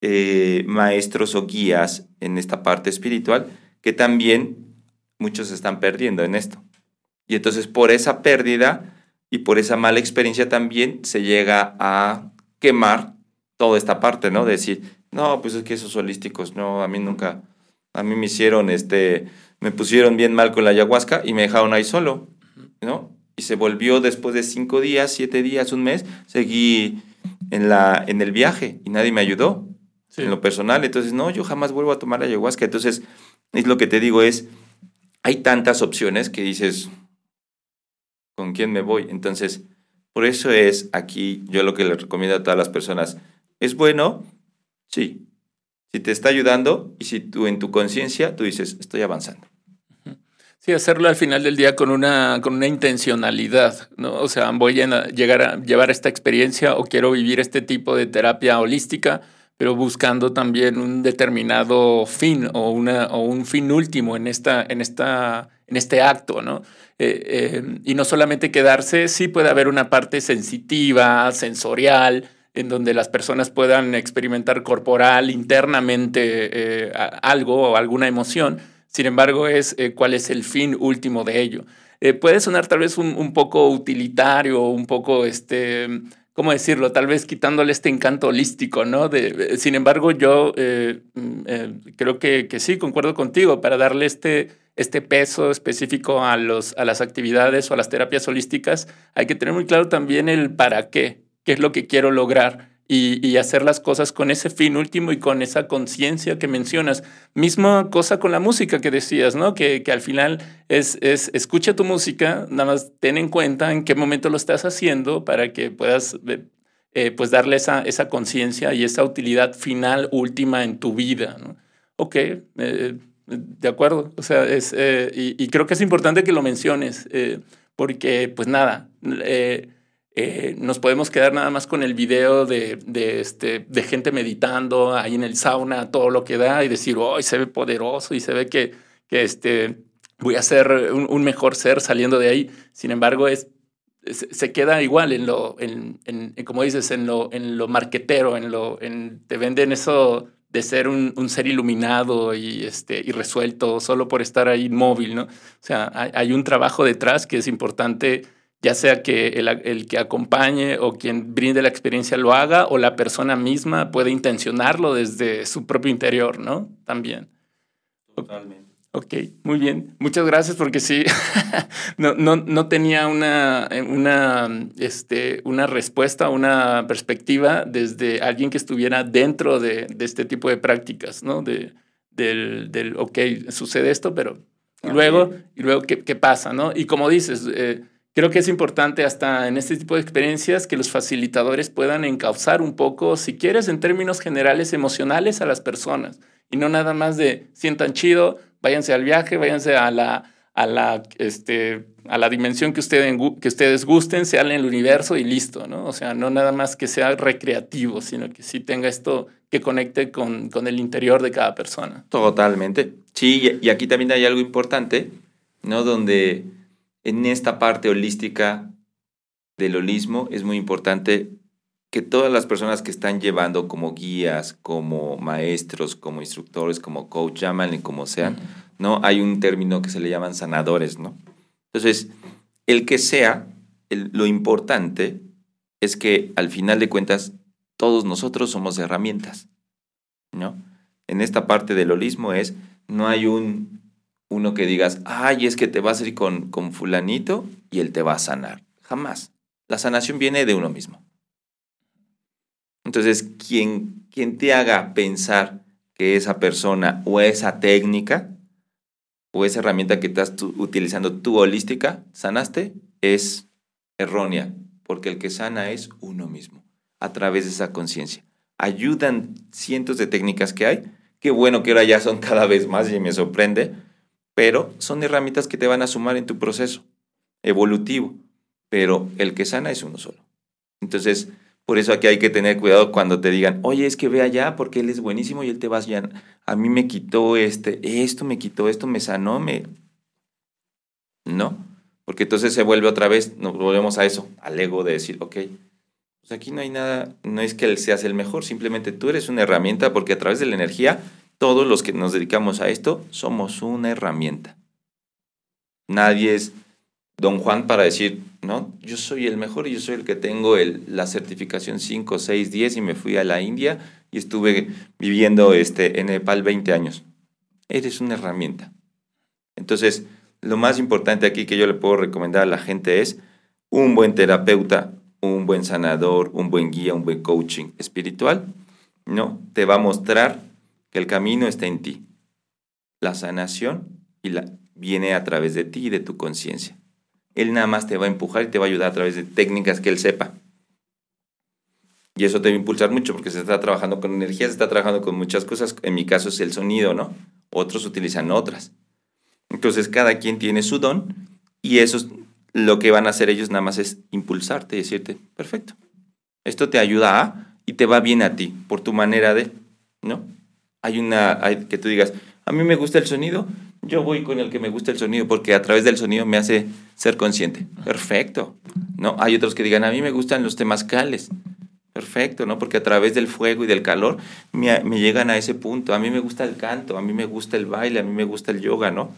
eh, maestros o guías en esta parte espiritual, que también muchos están perdiendo en esto. Y entonces por esa pérdida y por esa mala experiencia también se llega a quemar toda esta parte, ¿no? De decir, no, pues es que esos holísticos, no, a mí nunca, a mí me hicieron este, me pusieron bien mal con la ayahuasca y me dejaron ahí solo, ¿no? Y se volvió después de cinco días, siete días, un mes, seguí en, la, en el viaje y nadie me ayudó en lo personal. Entonces, no, yo jamás vuelvo a tomar ayahuasca. Entonces, es lo que te digo es, hay tantas opciones que dices, ¿con quién me voy? Entonces, por eso es aquí yo lo que le recomiendo a todas las personas, ¿es bueno? Sí. Si te está ayudando y si tú en tu conciencia tú dices, estoy avanzando. Sí, hacerlo al final del día con una, con una intencionalidad, ¿no? O sea, voy a llegar a llevar esta experiencia o quiero vivir este tipo de terapia holística, pero buscando también un determinado fin o, una, o un fin último en, esta, en, esta, en este acto, ¿no? Eh, eh, y no solamente quedarse, sí puede haber una parte sensitiva, sensorial, en donde las personas puedan experimentar corporal, internamente eh, algo o alguna emoción. Sin embargo, es eh, cuál es el fin último de ello. Eh, puede sonar tal vez un, un, poco utilitario, un poco, este, ¿cómo decirlo? Tal vez quitándole este encanto holístico, ¿no? De, sin embargo, yo mm, creo que, que, sí, concuerdo contigo, para darle este, este peso específico a, los, a las actividades o a las terapias holísticas, hay que tener muy claro también el para qué qué es lo que quiero lograr y, hacer las cosas con ese fin último y con esa conciencia que mencionas. Misma cosa con la música que decías, ¿no? Que, que al final es, es, escucha tu música, nada más ten en cuenta en qué momento lo estás haciendo para que puedas eh, pues darle esa, esa conciencia y esa utilidad final última en tu vida, ¿no? Ok, eh, de acuerdo. O sea, es, eh, y, y, creo que es importante que lo menciones, porque pues nada, eh, nos podemos quedar nada más con el video de, de, este, de gente meditando ahí en el sauna, todo lo que da, y decir, oh, se ve poderoso y se ve que, que este, voy a ser un, mejor ser saliendo de ahí. Sin embargo, es, se queda igual en lo, en, en, como dices, en lo, en lo marquetero, en lo, en, te venden eso de ser un, un, ser iluminado y, este, y resuelto solo por estar ahí inmóvil, ¿no? O sea, hay, hay un trabajo detrás que es importante ya sea que el, que acompañe o quien brinde la experiencia lo haga o la persona misma puede intencionarlo desde su propio interior, ¿no? También. Totalmente. Ok, muy bien. Muchas gracias porque sí, no, no, no, tenía una, una, este, una respuesta, una perspectiva desde alguien que estuviera dentro de, de este tipo de prácticas, ¿no? De, del, del, ok, sucede esto, pero luego, y luego ¿qué, ¿qué, pasa, ¿no? Y como dices, eh, Creo que es importante hasta en este tipo de experiencias que los facilitadores puedan encauzar un poco, si quieres, en términos generales emocionales a las personas y no nada más de sientan chido, váyanse al viaje, váyanse a la, a la, este, a la dimensión que, ustedes, que ustedes gusten, sea en el universo y listo, ¿no? O sea, no nada más que sea recreativo, sino que sí tenga esto que conecte con, con el interior de cada persona. Totalmente. Sí, y aquí también hay algo importante, ¿no? Donde en esta parte holística del holismo es muy importante que todas las personas que están llevando como guías, como maestros, como instructores, como coach, llámanle como sean, ¿no? Hay un término que se le llaman sanadores, ¿no? Entonces, el que sea, lo importante es que al final de cuentas todos nosotros somos herramientas, ¿no? En esta parte del holismo es, no hay un uno que digas, ay, es que te vas a ir con, con fulanito y él te va a sanar. Jamás. La sanación viene de uno mismo. Entonces, quien, quien te haga pensar que esa persona o esa técnica o esa herramienta que estás utilizando tú holística, sanaste, es errónea, porque el que sana es uno mismo, a través de esa conciencia. Ayudan cientos de técnicas que hay, qué bueno que ahora ya son cada vez más y me sorprende, pero son herramientas que te van a sumar en tu proceso evolutivo, pero el que sana es uno solo. Entonces, por eso aquí hay que tener cuidado cuando te digan, oye, es que ve allá porque él es buenísimo y él te va a A mí me quitó este, esto me quitó, esto me sanó, me... No, porque entonces se vuelve otra vez, nos volvemos a eso, al ego de decir, ok, pues aquí no hay nada, no es que él seas el mejor, simplemente tú eres una herramienta porque a través de la energía todos los que nos dedicamos a esto somos una herramienta. Nadie es don Juan para decir, no, yo soy el mejor y yo soy el que tengo el, la certificación 5, 6, 10 y me fui a la India y estuve viviendo este, en Nepal 20 años. Eres una herramienta. Entonces, lo más importante aquí que yo le puedo recomendar a la gente es un buen terapeuta, un buen sanador, un buen guía, un buen coaching espiritual, ¿no? Te va a mostrar que el camino está en ti. La sanación y la, viene a través de ti y de tu conciencia. Él nada más te va a empujar y te va a ayudar a través de técnicas que él sepa. Y eso te va a impulsar mucho porque se está trabajando con energía, se está trabajando con muchas cosas. En mi caso es el sonido, ¿no? Otros utilizan otras. Entonces cada quien tiene su don y eso es lo que van a hacer ellos nada más es impulsarte y decirte, perfecto, esto te ayuda a y te va bien a ti por tu manera de, ¿no? Hay una, que tú digas, a mí me gusta el sonido, yo voy con el que me gusta el sonido porque a través del sonido me hace ser consciente. Perfecto. ¿No? Hay otros que digan, a mí me gustan los temazcales. perfecto, ¿no? Porque a través del fuego y del calor me, me, llegan a ese punto. A mí me gusta el canto, a mí me gusta el baile, a mí me gusta el yoga, ¿no?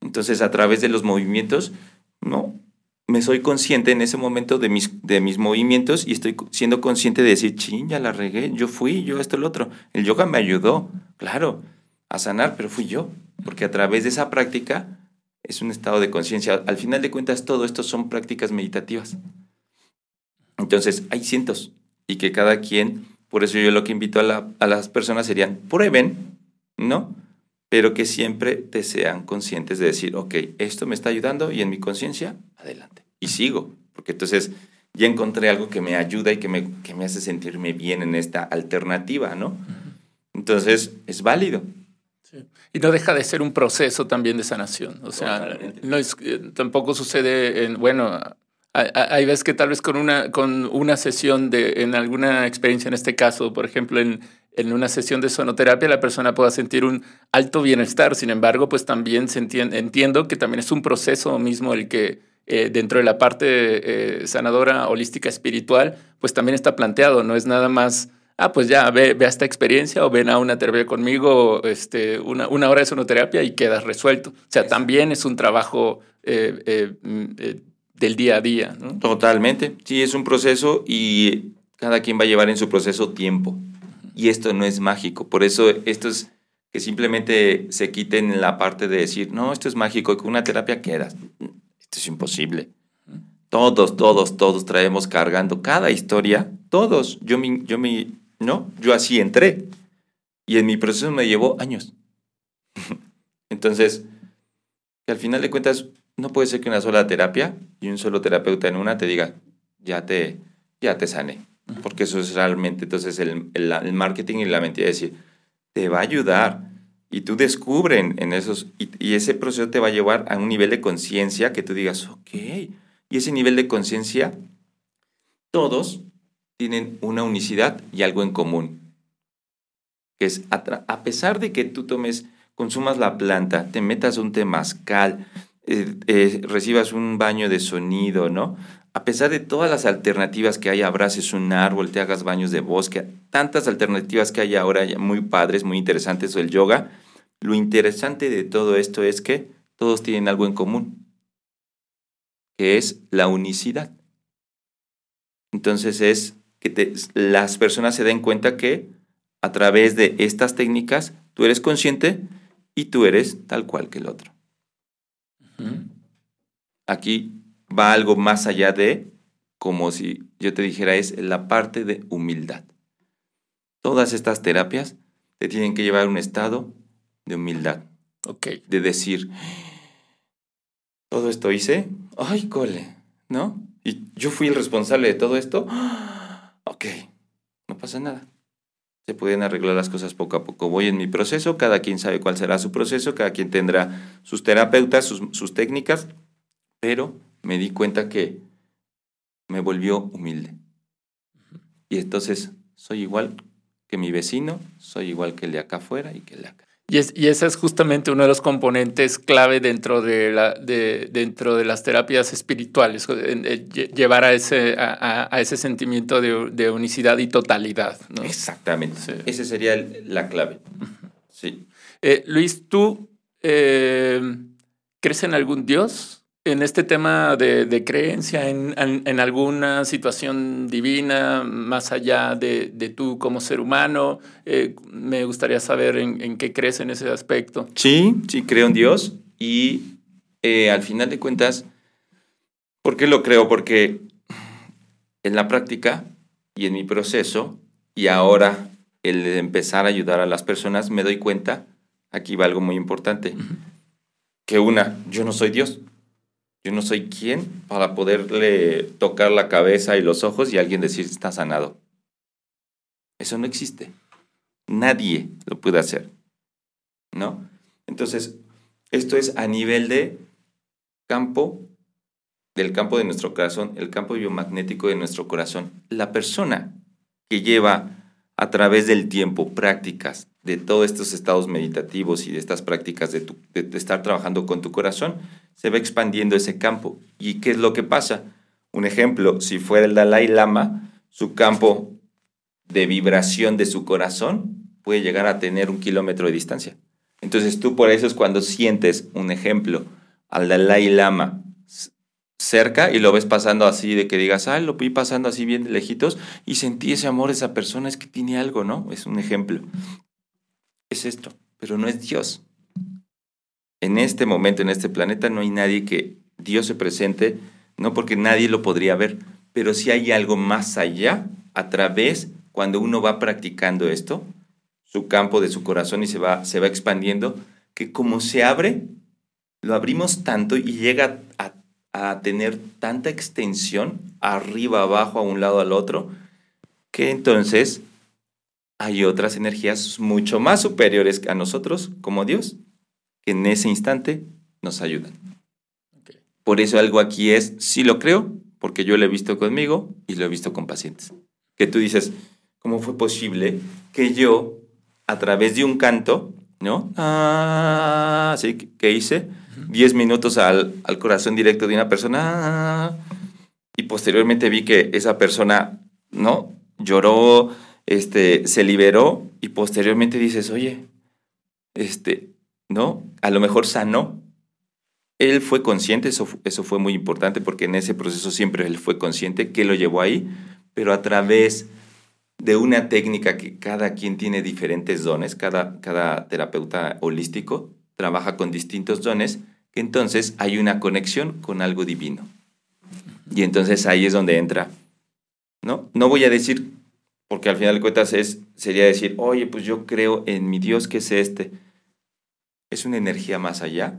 Entonces, a través de los movimientos, ¿no? Me soy consciente en ese momento de mis, de mis movimientos y estoy siendo consciente de decir, ching, ya la regué, yo fui, yo esto, el otro. El yoga me ayudó, claro, a sanar, pero fui yo, porque a través de esa práctica es un estado de conciencia. Al final de cuentas, todo esto son prácticas meditativas. Entonces, hay cientos y que cada quien, por eso yo lo que invito a, a las personas serían, prueben, ¿no? Pero que siempre te sean conscientes de decir, ok, esto me está ayudando y en mi conciencia, adelante. Y sigo, porque entonces ya encontré algo que me ayuda y que me, que me hace sentirme bien en esta alternativa, ¿no? Entonces, es válido. Y no deja de ser un proceso también de sanación. O sea, no es, eh, tampoco sucede en, bueno, hay, veces que tal vez con una, con una sesión de, en alguna experiencia, en este caso, por ejemplo, en, en una sesión de sonoterapia, la persona pueda sentir un alto bienestar. Sin embargo, pues también se entiendo que también es un proceso mismo el que eh, dentro de la parte eh, sanadora holística espiritual, pues también está planteado. No es nada más ah, pues ya, ve, ve a esta experiencia o ven a una terapia conmigo, este, una, una hora de sonoterapia y quedas resuelto. O sea, también es un trabajo eh, mm, eh, del día a día. ¿no? Totalmente. Sí, es un proceso y cada quien va a llevar en su proceso tiempo. Y esto no es mágico. Por eso esto es que simplemente se quiten la parte de decir, no, esto es mágico y con una terapia quedas. Esto es imposible. Todos, todos, todos traemos cargando cada historia. Todos. Yo me, yo me, ¿no? Yo así entré. Y en mi proceso me llevó años. Entonces, al final de cuentas, no puede ser que una sola terapia y un solo terapeuta en una te diga, ya te, ya te sané. Porque eso es realmente, entonces, el, el, marketing y la mentira decir, te va a ayudar. Y tú descubren en esos, y, ese proceso te va a llevar a un nivel de conciencia que tú digas, ok. Y ese nivel de conciencia, todos tienen una unicidad y algo en común. Que es, a, pesar de que tú tomes, consumas la planta, te metas un temazcal, eh, eh, recibas un baño de sonido, ¿no? A pesar de todas las alternativas que hay, abraces un árbol, te hagas baños de bosque, tantas alternativas que hay ahora muy padres, muy interesantes del yoga, lo interesante de todo esto es que todos tienen algo en común, que es la unicidad. Entonces es que las personas se den cuenta que a través de estas técnicas tú eres consciente y tú eres tal cual que el otro. Aquí va algo más allá de, como si yo te dijera, es la parte de humildad. Todas estas terapias te tienen que llevar a un estado de humildad. Ok. De decir, todo esto hice, ay, cole, ¿no? Y yo fui el responsable de todo esto ok, no pasa nada. Se pueden arreglar las cosas poco a poco. Voy en mi proceso, cada quien sabe cuál será su proceso, cada quien tendrá sus terapeutas, sus, técnicas, pero me di cuenta que me volvió humilde. Y entonces soy igual que mi vecino, soy igual que el de acá afuera y que el de acá. Y, es, y ese es justamente uno de los componentes clave dentro de, la, de, dentro de las terapias espirituales, llevar a ese, a, a ese sentimiento de, de, unicidad y totalidad. ¿no? Exactamente. Sí. Esa sería la clave. Sí. Eh, Luis, ¿tú eh, crees en algún Dios? En este tema de, de creencia en, en, en, alguna situación divina, más allá de, de tú como ser humano, eh, me gustaría saber en, en, qué crees en ese aspecto. Sí, sí, creo en Dios y eh, al final de cuentas, ¿por qué lo creo? Porque en la práctica y en mi proceso y ahora el empezar a ayudar a las personas, me doy cuenta, aquí va algo muy importante, uh -huh. que una, yo no soy Dios. Yo no soy quien para poderle tocar la cabeza y los ojos y alguien decir está sanado. Eso no existe. Nadie lo puede hacer. ¿No? Entonces, esto es a nivel de campo, del campo de nuestro corazón, el campo biomagnético de nuestro corazón. La persona que lleva a través del tiempo prácticas de todos estos estados meditativos y de estas prácticas de, estar trabajando con tu corazón, se va expandiendo ese campo. ¿Y qué es lo que pasa? Un ejemplo, si fuera el Dalai Lama, su campo de vibración de su corazón puede llegar a tener un kilómetro de distancia. Entonces tú por eso es cuando sientes, un ejemplo, al Dalai Lama cerca y lo ves pasando así, de que digas, ah, lo vi pasando así bien de lejitos y sentí ese amor esa persona, es que tiene algo, ¿no? Es un ejemplo. Es esto, pero no es Dios. En este momento, en este planeta, no hay nadie que Dios se presente, no porque nadie lo podría ver, pero si hay algo más allá, a través, cuando uno va practicando esto, su campo de su corazón y se va, se va expandiendo, que como se abre, lo abrimos tanto y llega a, a tener tanta extensión, arriba, abajo, a un lado, al otro, que entonces hay otras energías mucho más superiores a nosotros, como Dios, que en ese instante nos ayudan. Por eso algo aquí es, sí lo creo, porque yo lo he visto conmigo y lo he visto con pacientes. Que tú dices, ¿cómo fue posible que yo, a través de un canto, ¿no? Ah, sí, que hice 10 minutos al, al, corazón directo de una persona y posteriormente vi que esa persona, ¿no? Lloró, este, se liberó y posteriormente dices, oye, este, ¿no? A lo mejor sanó él fue consciente, eso, eso fue muy importante porque en ese proceso siempre él fue consciente que lo llevó ahí, pero a través de una técnica que cada quien tiene diferentes dones, cada, cada terapeuta holístico trabaja con distintos dones, que entonces hay una conexión con algo divino. Y entonces ahí es donde entra. No, no voy a decir, porque al final de cuentas sería decir, oye, pues yo creo en mi Dios que es este. Es una energía más allá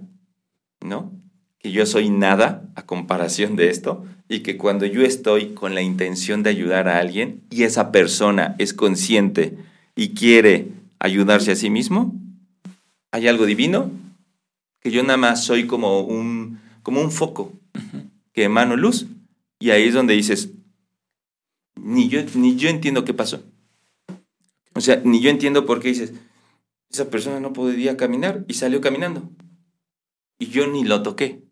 ¿no? Que yo soy nada a comparación de esto y que cuando yo estoy con la intención de ayudar a alguien y esa persona es consciente y quiere ayudarse a sí mismo, hay algo divino que yo nada más soy como un, como un foco que emano luz y ahí es donde dices, ni yo, ni yo entiendo qué pasó. O sea, ni yo entiendo por qué dices, esa persona no podía caminar y salió caminando y yo ni lo toqué.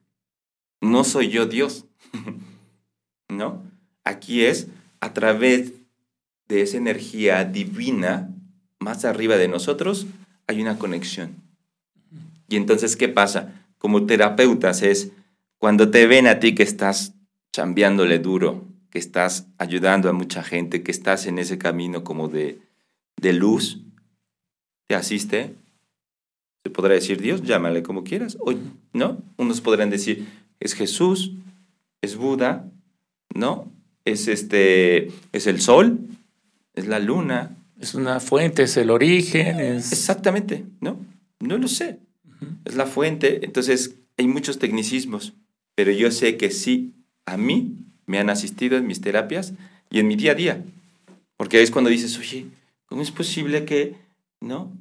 No soy yo Dios. ¿No? Aquí es a través de esa energía divina más arriba de nosotros hay una conexión. Y entonces, ¿qué pasa? Como terapeutas es cuando te ven a ti que estás chambeándole duro, que estás ayudando a mucha gente, que estás en ese camino como de, de luz, te asiste, se podrá decir Dios, llámale como quieras, o, ¿no? Unos podrán decir, es Jesús, es Buda, ¿no? Es, este, es el sol, es la luna. Es una fuente, es el origen. Es... Exactamente, ¿no? No lo sé. Es la fuente. Entonces, hay muchos tecnicismos, pero yo sé que sí, a mí me han asistido en mis terapias y en mi día a día. Porque es cuando dices, oye, ¿cómo es posible que, ¿no?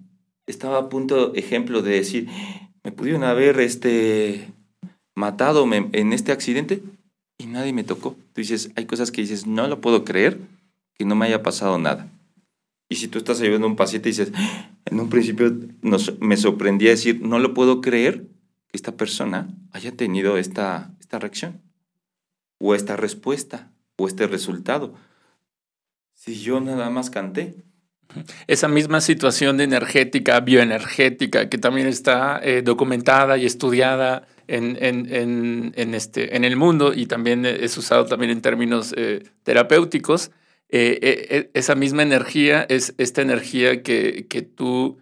estaba a punto, ejemplo, de decir, me pudieron haber este, matado en este accidente y nadie me tocó. Tú dices, hay cosas que dices, no lo puedo creer que no me haya pasado nada. Y si tú estás ayudando a un paciente y dices, en un principio me sorprendía decir, no lo puedo creer que esta persona haya tenido esta, esta reacción, o esta respuesta, o este resultado. Si yo nada más canté, esa misma situación de energética, bioenergética, que también está eh, documentada y estudiada en, en, en, este, en el mundo y también es usado también en términos eh, terapéuticos, eh, esa misma energía es esta energía que, que tú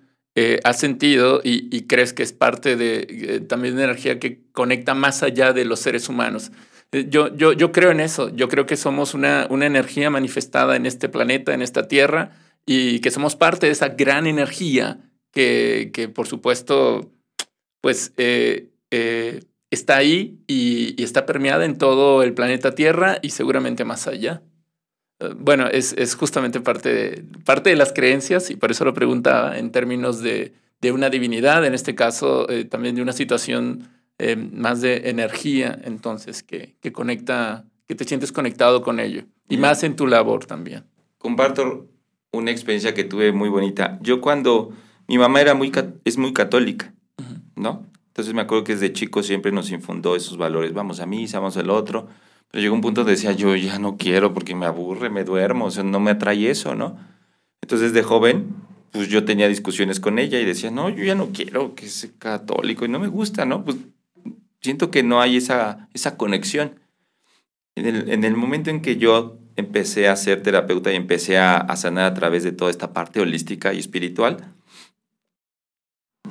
has sentido y, crees que es parte de también una energía que conecta más allá de los seres humanos. Yo, yo, yo creo en eso, yo creo que somos una, una energía manifestada en este planeta, en esta tierra, y que somos parte de esa gran energía que, que por supuesto, pues eh, eh, está ahí y, está permeada en todo el planeta Tierra y seguramente más allá. Eh, bueno, es, es justamente parte de, parte de las creencias y por eso lo preguntaba en términos de, de una divinidad, en este caso también de una situación más de energía, entonces, que, que conecta, que te sientes conectado con ello y más en tu labor también. Comparto una experiencia que tuve muy bonita. Yo cuando mi mamá era muy es muy católica, ¿no? Entonces me acuerdo que desde chico siempre nos infundó esos valores. Vamos a misa, vamos al otro. Pero llegó un punto donde decía, yo ya no quiero porque me aburre, me duermo, o sea, no me atrae eso, ¿no? Entonces de joven, pues yo tenía discusiones con ella y decía, no, yo ya no quiero que sea católico y no me gusta, ¿no? Pues siento que no hay esa, esa conexión. En el, en el momento en que yo empecé a ser terapeuta y empecé a, a sanar a través de toda esta parte holística y espiritual,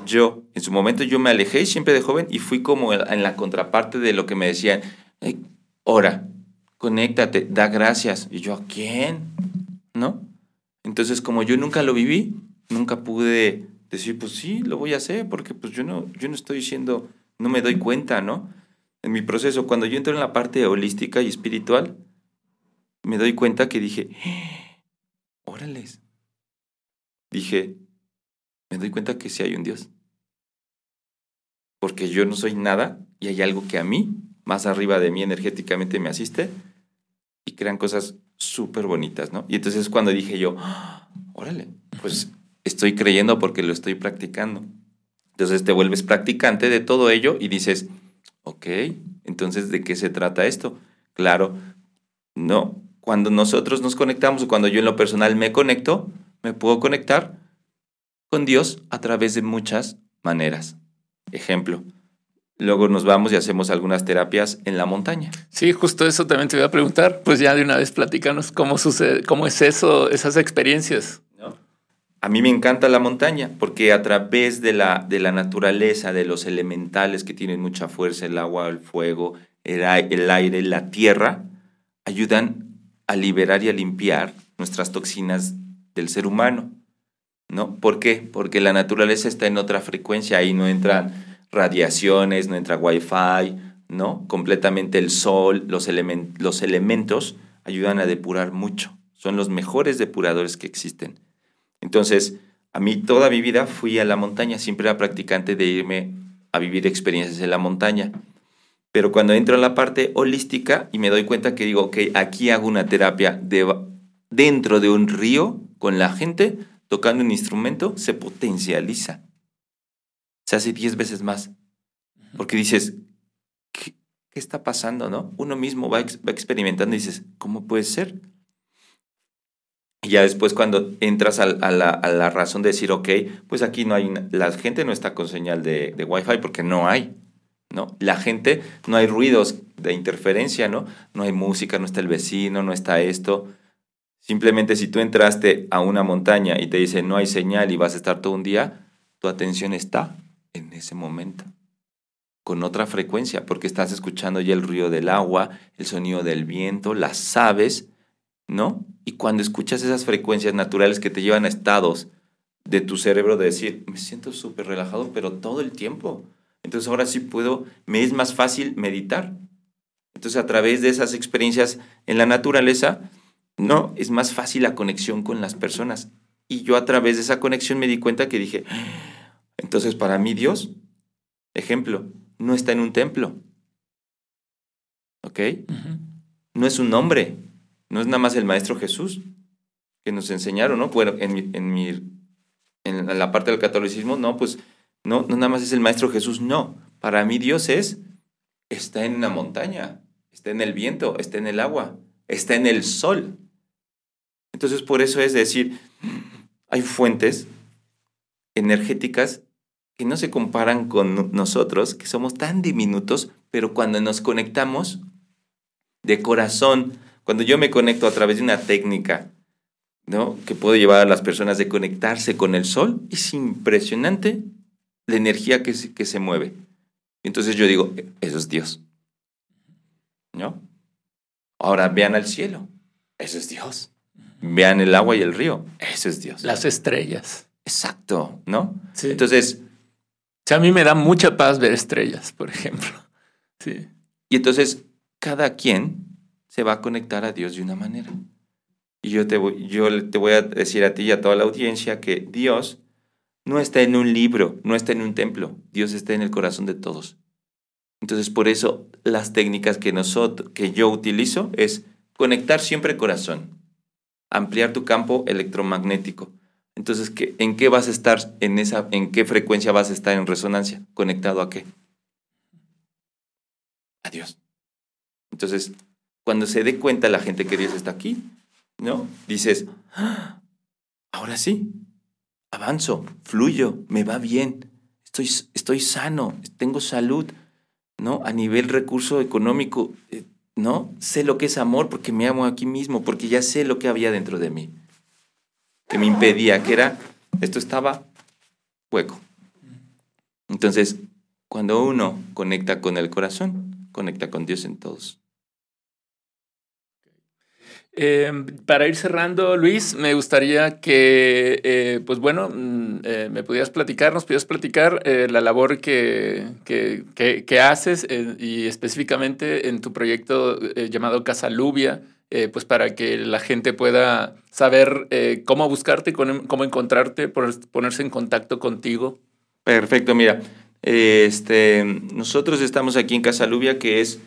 yo, en su momento yo me alejé siempre de joven y fui como en la contraparte de lo que me decían, ora, conéctate, da gracias. Y yo, ¿a quién? ¿No? Entonces, como yo nunca lo viví, nunca pude decir, pues sí, lo voy a hacer, porque pues yo no, yo no estoy diciendo, no me doy cuenta, ¿no? En mi proceso, cuando yo entro en la parte holística y espiritual, me doy cuenta que dije, órales. Dije, me doy cuenta que sí hay un Dios. Porque yo no soy nada y hay algo que a mí, más arriba de mí energéticamente, me asiste y crean cosas súper bonitas, ¿no? Y entonces cuando dije yo, ¡Ah! órale, pues estoy creyendo porque lo estoy practicando. Entonces te vuelves practicante de todo ello y dices, ok, entonces ¿de qué se trata esto? Claro, no, cuando nosotros nos conectamos o cuando yo en lo personal me conecto, me puedo conectar con Dios a través de muchas maneras. Ejemplo, luego nos vamos y hacemos algunas terapias en la montaña. Sí, justo eso también te voy a preguntar. Pues ya de una vez platícanos cómo sucede, cómo es eso, esas experiencias. A mí me encanta la montaña porque a través de la, de la naturaleza, de los elementales que tienen mucha fuerza, el agua, el fuego, el, el aire, la tierra, ayudan a liberar y a limpiar nuestras toxinas del ser humano. ¿no? ¿Por qué? Porque la naturaleza está en otra frecuencia, ahí no entran radiaciones, no entra wifi, ¿no? Completamente el sol, los, los elementos ayudan a depurar mucho, son los mejores depuradores que existen. Entonces, a mí toda mi vida fui a la montaña, siempre era practicante de irme a vivir experiencias en la montaña. Pero cuando entro en la parte holística y me doy cuenta que digo, ok, aquí hago una terapia de, dentro de un río con la gente, tocando un instrumento, se potencializa. Se hace diez veces más. Porque dices, ¿qué, está pasando? no? Uno mismo va, experimentando y dices, ¿cómo puede ser? Y ya después cuando entras a, la, razón de decir, ok, pues aquí no hay, la gente no está con señal de, de Wi-Fi porque no hay, ¿no? La gente, no hay ruidos de interferencia, ¿no? No hay música, no está el vecino, no está esto. Simplemente si tú entraste a una montaña y te dice no hay señal y vas a estar todo un día, tu atención está en ese momento, con otra frecuencia, porque estás escuchando ya el ruido del agua, el sonido del viento, las aves, ¿no? Y cuando escuchas esas frecuencias naturales que te llevan a estados de tu cerebro de decir, me siento súper relajado, pero todo el tiempo. Entonces ahora sí puedo, me es más fácil meditar. Entonces a través de esas experiencias en la naturaleza, no, es más fácil la conexión con las personas. Y yo a través de esa conexión me di cuenta que dije, entonces para mí Dios, ejemplo, no está en un templo. ¿Ok? No es un nombre, no es nada más el Maestro Jesús que nos enseñaron, ¿no? Bueno, en, mi, en, mi, en la parte del catolicismo, no, pues no, no nada más es el Maestro Jesús, no. Para mí Dios es, está en una montaña, está en el viento, está en el agua, está en el sol. Entonces, por eso es decir, hay fuentes energéticas que no se comparan con nosotros, que somos tan diminutos, pero cuando nos conectamos de corazón, cuando yo me conecto a través de una técnica, ¿no? que puedo llevar a las personas de conectarse con el sol, es impresionante la energía que se, que se mueve. Entonces yo digo, eso es Dios. ¿No? Ahora vean al cielo, eso es Dios. Vean el agua y el río, eso es Dios. Las estrellas. Exacto, ¿no? Sí. Entonces... a mí me da mucha paz ver estrellas, por ejemplo. Sí. Y entonces cada quien se va a conectar a Dios de una manera. Y yo te, voy, yo te voy a decir a ti y a toda la audiencia que Dios no está en un libro, no está en un templo, Dios está en el corazón de todos. Entonces, por eso las técnicas que, nosotros, que yo utilizo es conectar siempre corazón, ampliar tu campo electromagnético. Entonces, ¿en qué vas a estar en esa, en qué frecuencia vas a estar en resonancia? ¿Conectado a qué? A Dios. Entonces, cuando se dé cuenta la gente que Dios está aquí, ¿no? Dices, ah, ahora sí, avanzo, fluyo, me va bien, estoy, estoy sano, tengo salud, ¿no? A nivel recurso económico, eh, ¿no? Sé lo que es amor porque me amo aquí mismo, porque ya sé lo que había dentro de mí, que me impedía, que era, esto estaba hueco. Entonces, cuando uno conecta con el corazón, conecta con Dios en todos. Em, para ir cerrando, Luis, me gustaría que, eh, pues bueno, mm, eh, me pudieras platicar, nos pudieras platicar eh, la labor que, que, haces y específicamente en tu proyecto llamado Casa Lubia, pues para que la gente pueda saber cómo buscarte, cómo encontrarte, ponerse en contacto contigo. Perfecto, mira, este, nosotros estamos aquí en Casa Lubia, que es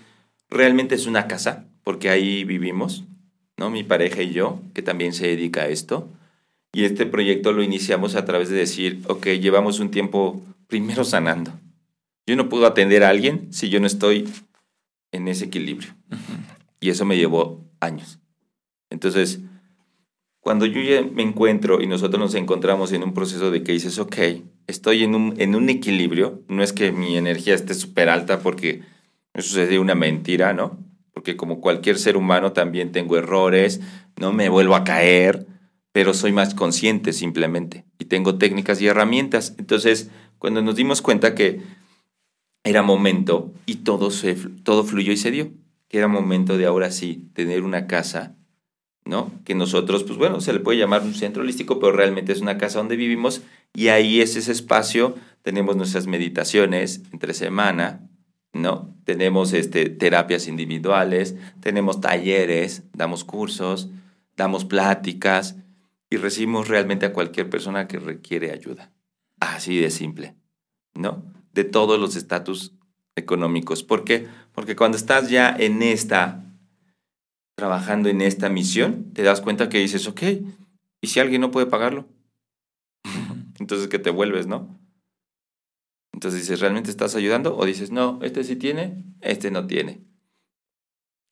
realmente es una casa, porque ahí vivimos ¿no? Mi pareja y yo, que también se dedica a esto. Y este proyecto lo iniciamos a través de decir, ok, llevamos un tiempo primero sanando. Yo no puedo atender a alguien si yo no estoy en ese equilibrio. Y eso me llevó años. Entonces, cuando yo ya me encuentro y nosotros nos encontramos en un proceso de que dices, ok, estoy en un, en un equilibrio, no es que mi energía esté súper alta porque eso sería una mentira, ¿no? Porque como cualquier ser humano también tengo errores, no me vuelvo a caer, pero soy más consciente simplemente y tengo técnicas y herramientas. Entonces, cuando nos dimos cuenta que era momento y todo, se, todo fluyó y se dio, que era momento de ahora sí tener una casa, ¿no? Que nosotros, pues bueno, se le puede llamar un centro holístico, pero realmente es una casa donde vivimos y ahí es ese espacio, tenemos nuestras meditaciones entre semana, ¿no? Tenemos este, terapias individuales, tenemos talleres, damos cursos, damos pláticas y recibimos realmente a cualquier persona que requiere ayuda. Así de simple, ¿no? De todos los estatus económicos. ¿Por qué? Porque cuando estás ya en esta, trabajando en esta misión, te das cuenta que dices, ok, ¿y si alguien no puede pagarlo? Entonces, ¿qué te vuelves, no? Entonces dices, ¿realmente estás ayudando? O dices, no, este sí tiene, este no tiene.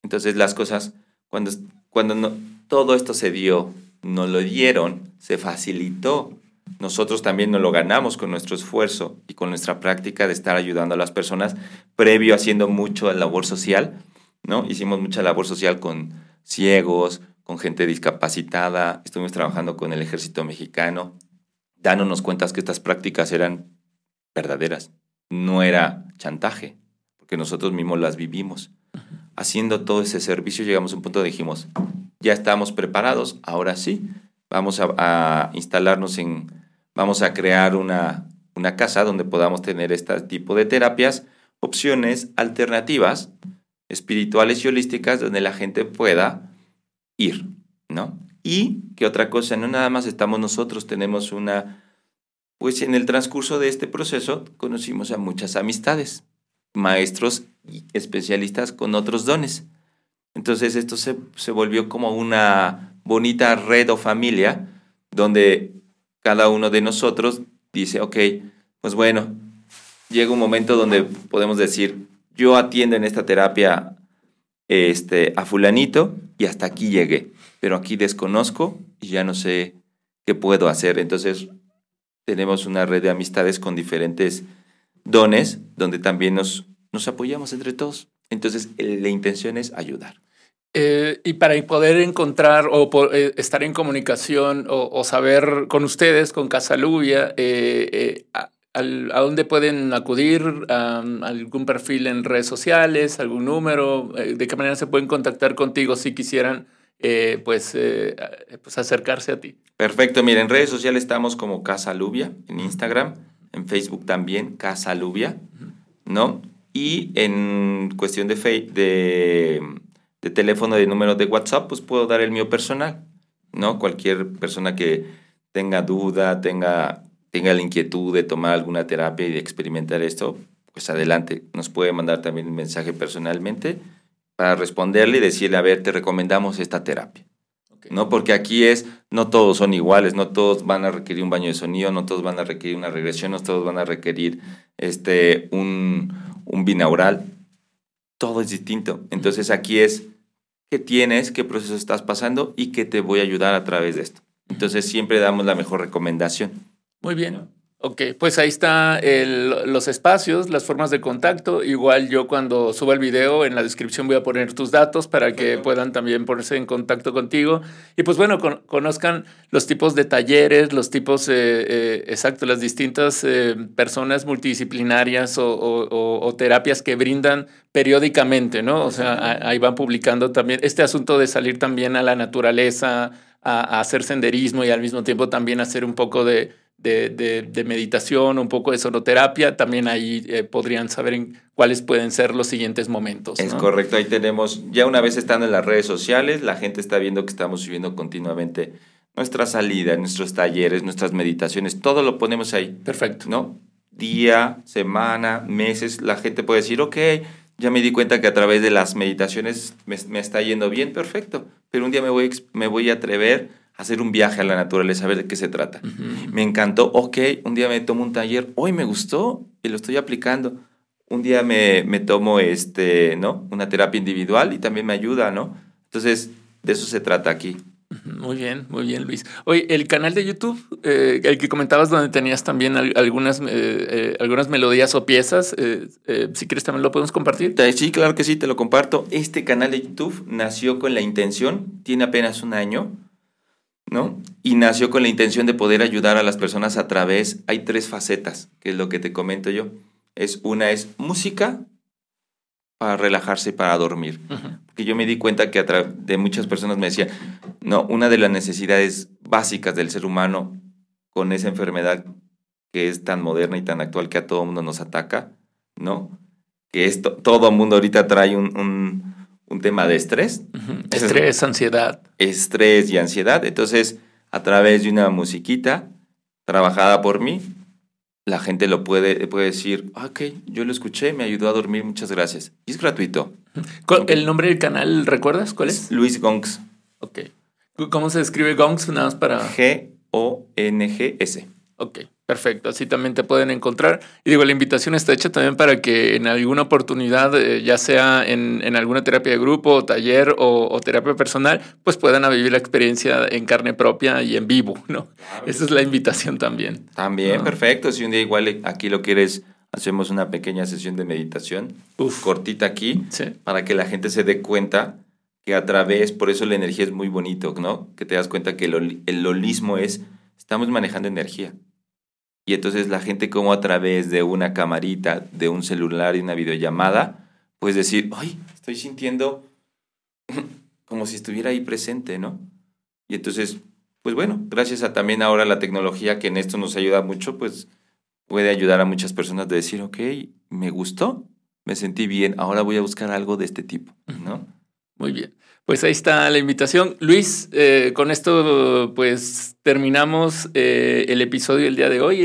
Entonces las cosas, cuando, cuando no, todo esto se dio, nos lo dieron, se facilitó. Nosotros también nos lo ganamos con nuestro esfuerzo y con nuestra práctica de estar ayudando a las personas, previo haciendo mucho labor social, ¿no? Hicimos mucha labor social con ciegos, con gente discapacitada, estuvimos trabajando con el ejército mexicano, dándonos cuenta que estas prácticas eran verdaderas. No era chantaje, porque nosotros mismos las vivimos. Haciendo todo ese servicio llegamos a un punto donde dijimos, ya estamos preparados, ahora sí, vamos a, instalarnos en, vamos a crear una, una casa donde podamos tener este tipo de terapias, opciones alternativas, espirituales y holísticas, donde la gente pueda ir, ¿no? Y que otra cosa, no nada más estamos nosotros, tenemos una pues en el transcurso de este proceso conocimos a muchas amistades, maestros y especialistas con otros dones. Entonces esto se, se volvió como una bonita red o familia donde cada uno de nosotros dice, ok, pues bueno, llega un momento donde podemos decir, yo atiendo en esta terapia este, a fulanito y hasta aquí llegué, pero aquí desconozco y ya no sé qué puedo hacer. Entonces tenemos una red de amistades con diferentes dones donde también nos, nos apoyamos entre todos. Entonces, la intención es ayudar. Eh, y para poder encontrar o eh, estar en comunicación o, saber con ustedes, con Casaluvia, eh, a, dónde pueden acudir? ¿A ¿Algún perfil en redes sociales? ¿Algún número? ¿De qué manera se pueden contactar contigo si quisieran eh, pues, eh, pues acercarse a ti. Perfecto, mira, en redes sociales estamos como Casa Lubia, en Instagram, en Facebook también, Casa Lubia, ¿no? Y en cuestión de, de, de teléfono, de número de WhatsApp, pues puedo dar el mío personal, ¿no? Cualquier persona que tenga duda, tenga, tenga la inquietud de tomar alguna terapia y de experimentar esto, pues adelante, nos puede mandar también un mensaje personalmente para responderle y decirle, a ver, te recomendamos esta terapia. ¿No? Porque aquí es, no todos son iguales, no todos van a requerir un baño de sonido, no todos van a requerir una regresión, no todos van a requerir este, un, un binaural. Todo es distinto. Entonces aquí es, ¿qué tienes? ¿Qué proceso estás pasando? Y qué te voy a ayudar a través de esto. Entonces siempre damos la mejor recomendación. Muy bien. Ok, pues ahí está los espacios, las formas de contacto. Igual yo cuando suba el video en la descripción voy a poner tus datos para que puedan también ponerse en contacto contigo. Y pues bueno, conozcan los tipos de talleres, los tipos, eh, eh, exacto, las distintas eh, personas multidisciplinarias o, terapias que brindan periódicamente, ¿no? O sea, ahí van publicando también este asunto de salir también a la naturaleza, a hacer senderismo y al mismo tiempo también hacer un poco de de, meditación, un poco de sonoterapia, también ahí eh, podrían saber en cuáles pueden ser los siguientes momentos. Es correcto, ahí tenemos, ya una vez estando en las redes sociales, la gente está viendo que estamos subiendo continuamente nuestra salida, nuestros talleres, nuestras meditaciones, todo lo ponemos ahí. Perfecto. ¿No? Día, semana, meses, la gente puede decir, ok, ya me di cuenta que a través de las meditaciones me, me está yendo bien, perfecto, pero un día me voy, me voy a atrever hacer un viaje a la naturaleza, a ver de qué se trata. Me encantó, ok, un día me tomo un taller, hoy me gustó y lo estoy aplicando. Un día me, me tomo este, ¿no? una terapia individual y también me ayuda, ¿no? Entonces, de eso se trata aquí. Muy bien, muy bien, Luis. Oye, el canal de YouTube, eh, el que comentabas donde tenías también algunas, eh, eh, algunas melodías o piezas, si quieres también lo podemos compartir. Sí, claro que sí, te lo comparto. Este canal de YouTube nació con la intención, tiene apenas un año, ¿no? Y nació con la intención de poder ayudar a las personas a través, hay tres facetas, que es lo que te comento yo. Es una es música para relajarse y para dormir. Porque yo me di cuenta que a de muchas personas me decían, no, una de las necesidades básicas del ser humano con esa enfermedad que es tan moderna y tan actual que a todo mundo nos ataca, ¿no? Que esto, todo mundo ahorita trae un un tema de estrés. Estrés, ansiedad. Estrés y ansiedad. Entonces, a través de una musiquita trabajada por mí, la gente lo puede, puede decir, ah, ok, yo lo escuché, me ayudó a dormir, muchas gracias. Y es gratuito. ¿El nombre del canal, recuerdas cuál es? Luis Gongs. Ok. ¿Cómo se escribe Gongs? Nada más para... G-O-N-G-S. Ok. Perfecto, así también te pueden encontrar. Y digo, la invitación está hecha también para que en alguna oportunidad, eh, ya sea en, alguna terapia de grupo, taller o, terapia personal, pues puedan vivir la experiencia en carne propia y en vivo, ¿no? Esa es la invitación también. También, perfecto. Si un día igual aquí lo quieres, hacemos una pequeña sesión de meditación, cortita aquí, para que la gente se dé cuenta que a través, por eso la energía es muy bonito, ¿no? Que te das cuenta que el, el holismo es, estamos manejando energía. Y entonces la gente como a través de una camarita, de un celular y una videollamada, pues decir, ay, estoy sintiendo como si estuviera ahí presente, ¿no? Y entonces, pues bueno, gracias a también ahora la tecnología que en esto nos ayuda mucho, pues puede ayudar a muchas personas de decir, ok, me gustó, me sentí bien, ahora voy a buscar algo de este tipo, ¿no? Muy bien. Pues ahí está la invitación. Luis, eh, con esto pues terminamos eh, el episodio del día de hoy,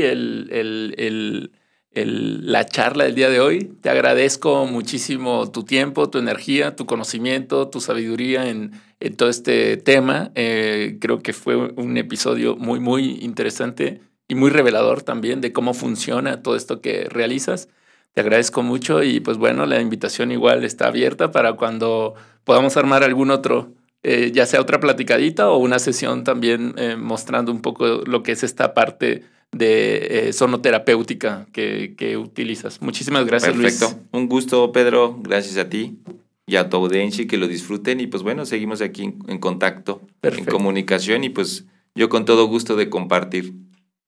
la charla del día de hoy. Te agradezco muchísimo tu tiempo, tu energía, tu conocimiento, tu sabiduría en, todo este tema. Eh, creo que fue un episodio muy, muy interesante y muy revelador también de cómo funciona todo esto que realizas. Te agradezco mucho y pues bueno, la invitación igual está abierta para cuando podamos armar algún otro, eh, ya sea otra platicadita o una sesión también eh, mostrando un poco lo que es esta parte de eh, sonoterapéutica que, que, utilizas. Muchísimas gracias, Perfecto. Un gusto, Pedro. Gracias a ti y a tu audiencia que lo disfruten. Y pues bueno, seguimos aquí en, contacto, en comunicación y pues yo con todo gusto de compartir.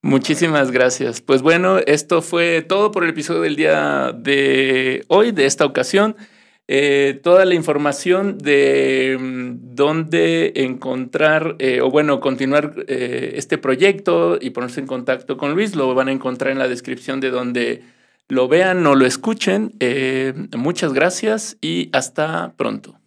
Muchísimas gracias. Pues bueno, esto fue todo por el episodio del día de hoy, de esta ocasión. Eh, toda la información de mm, dónde encontrar eh, o bueno, continuar eh, este proyecto y ponerse en contacto con Luis, lo van a encontrar en la descripción de donde lo vean o lo escuchen. muchas gracias y hasta pronto.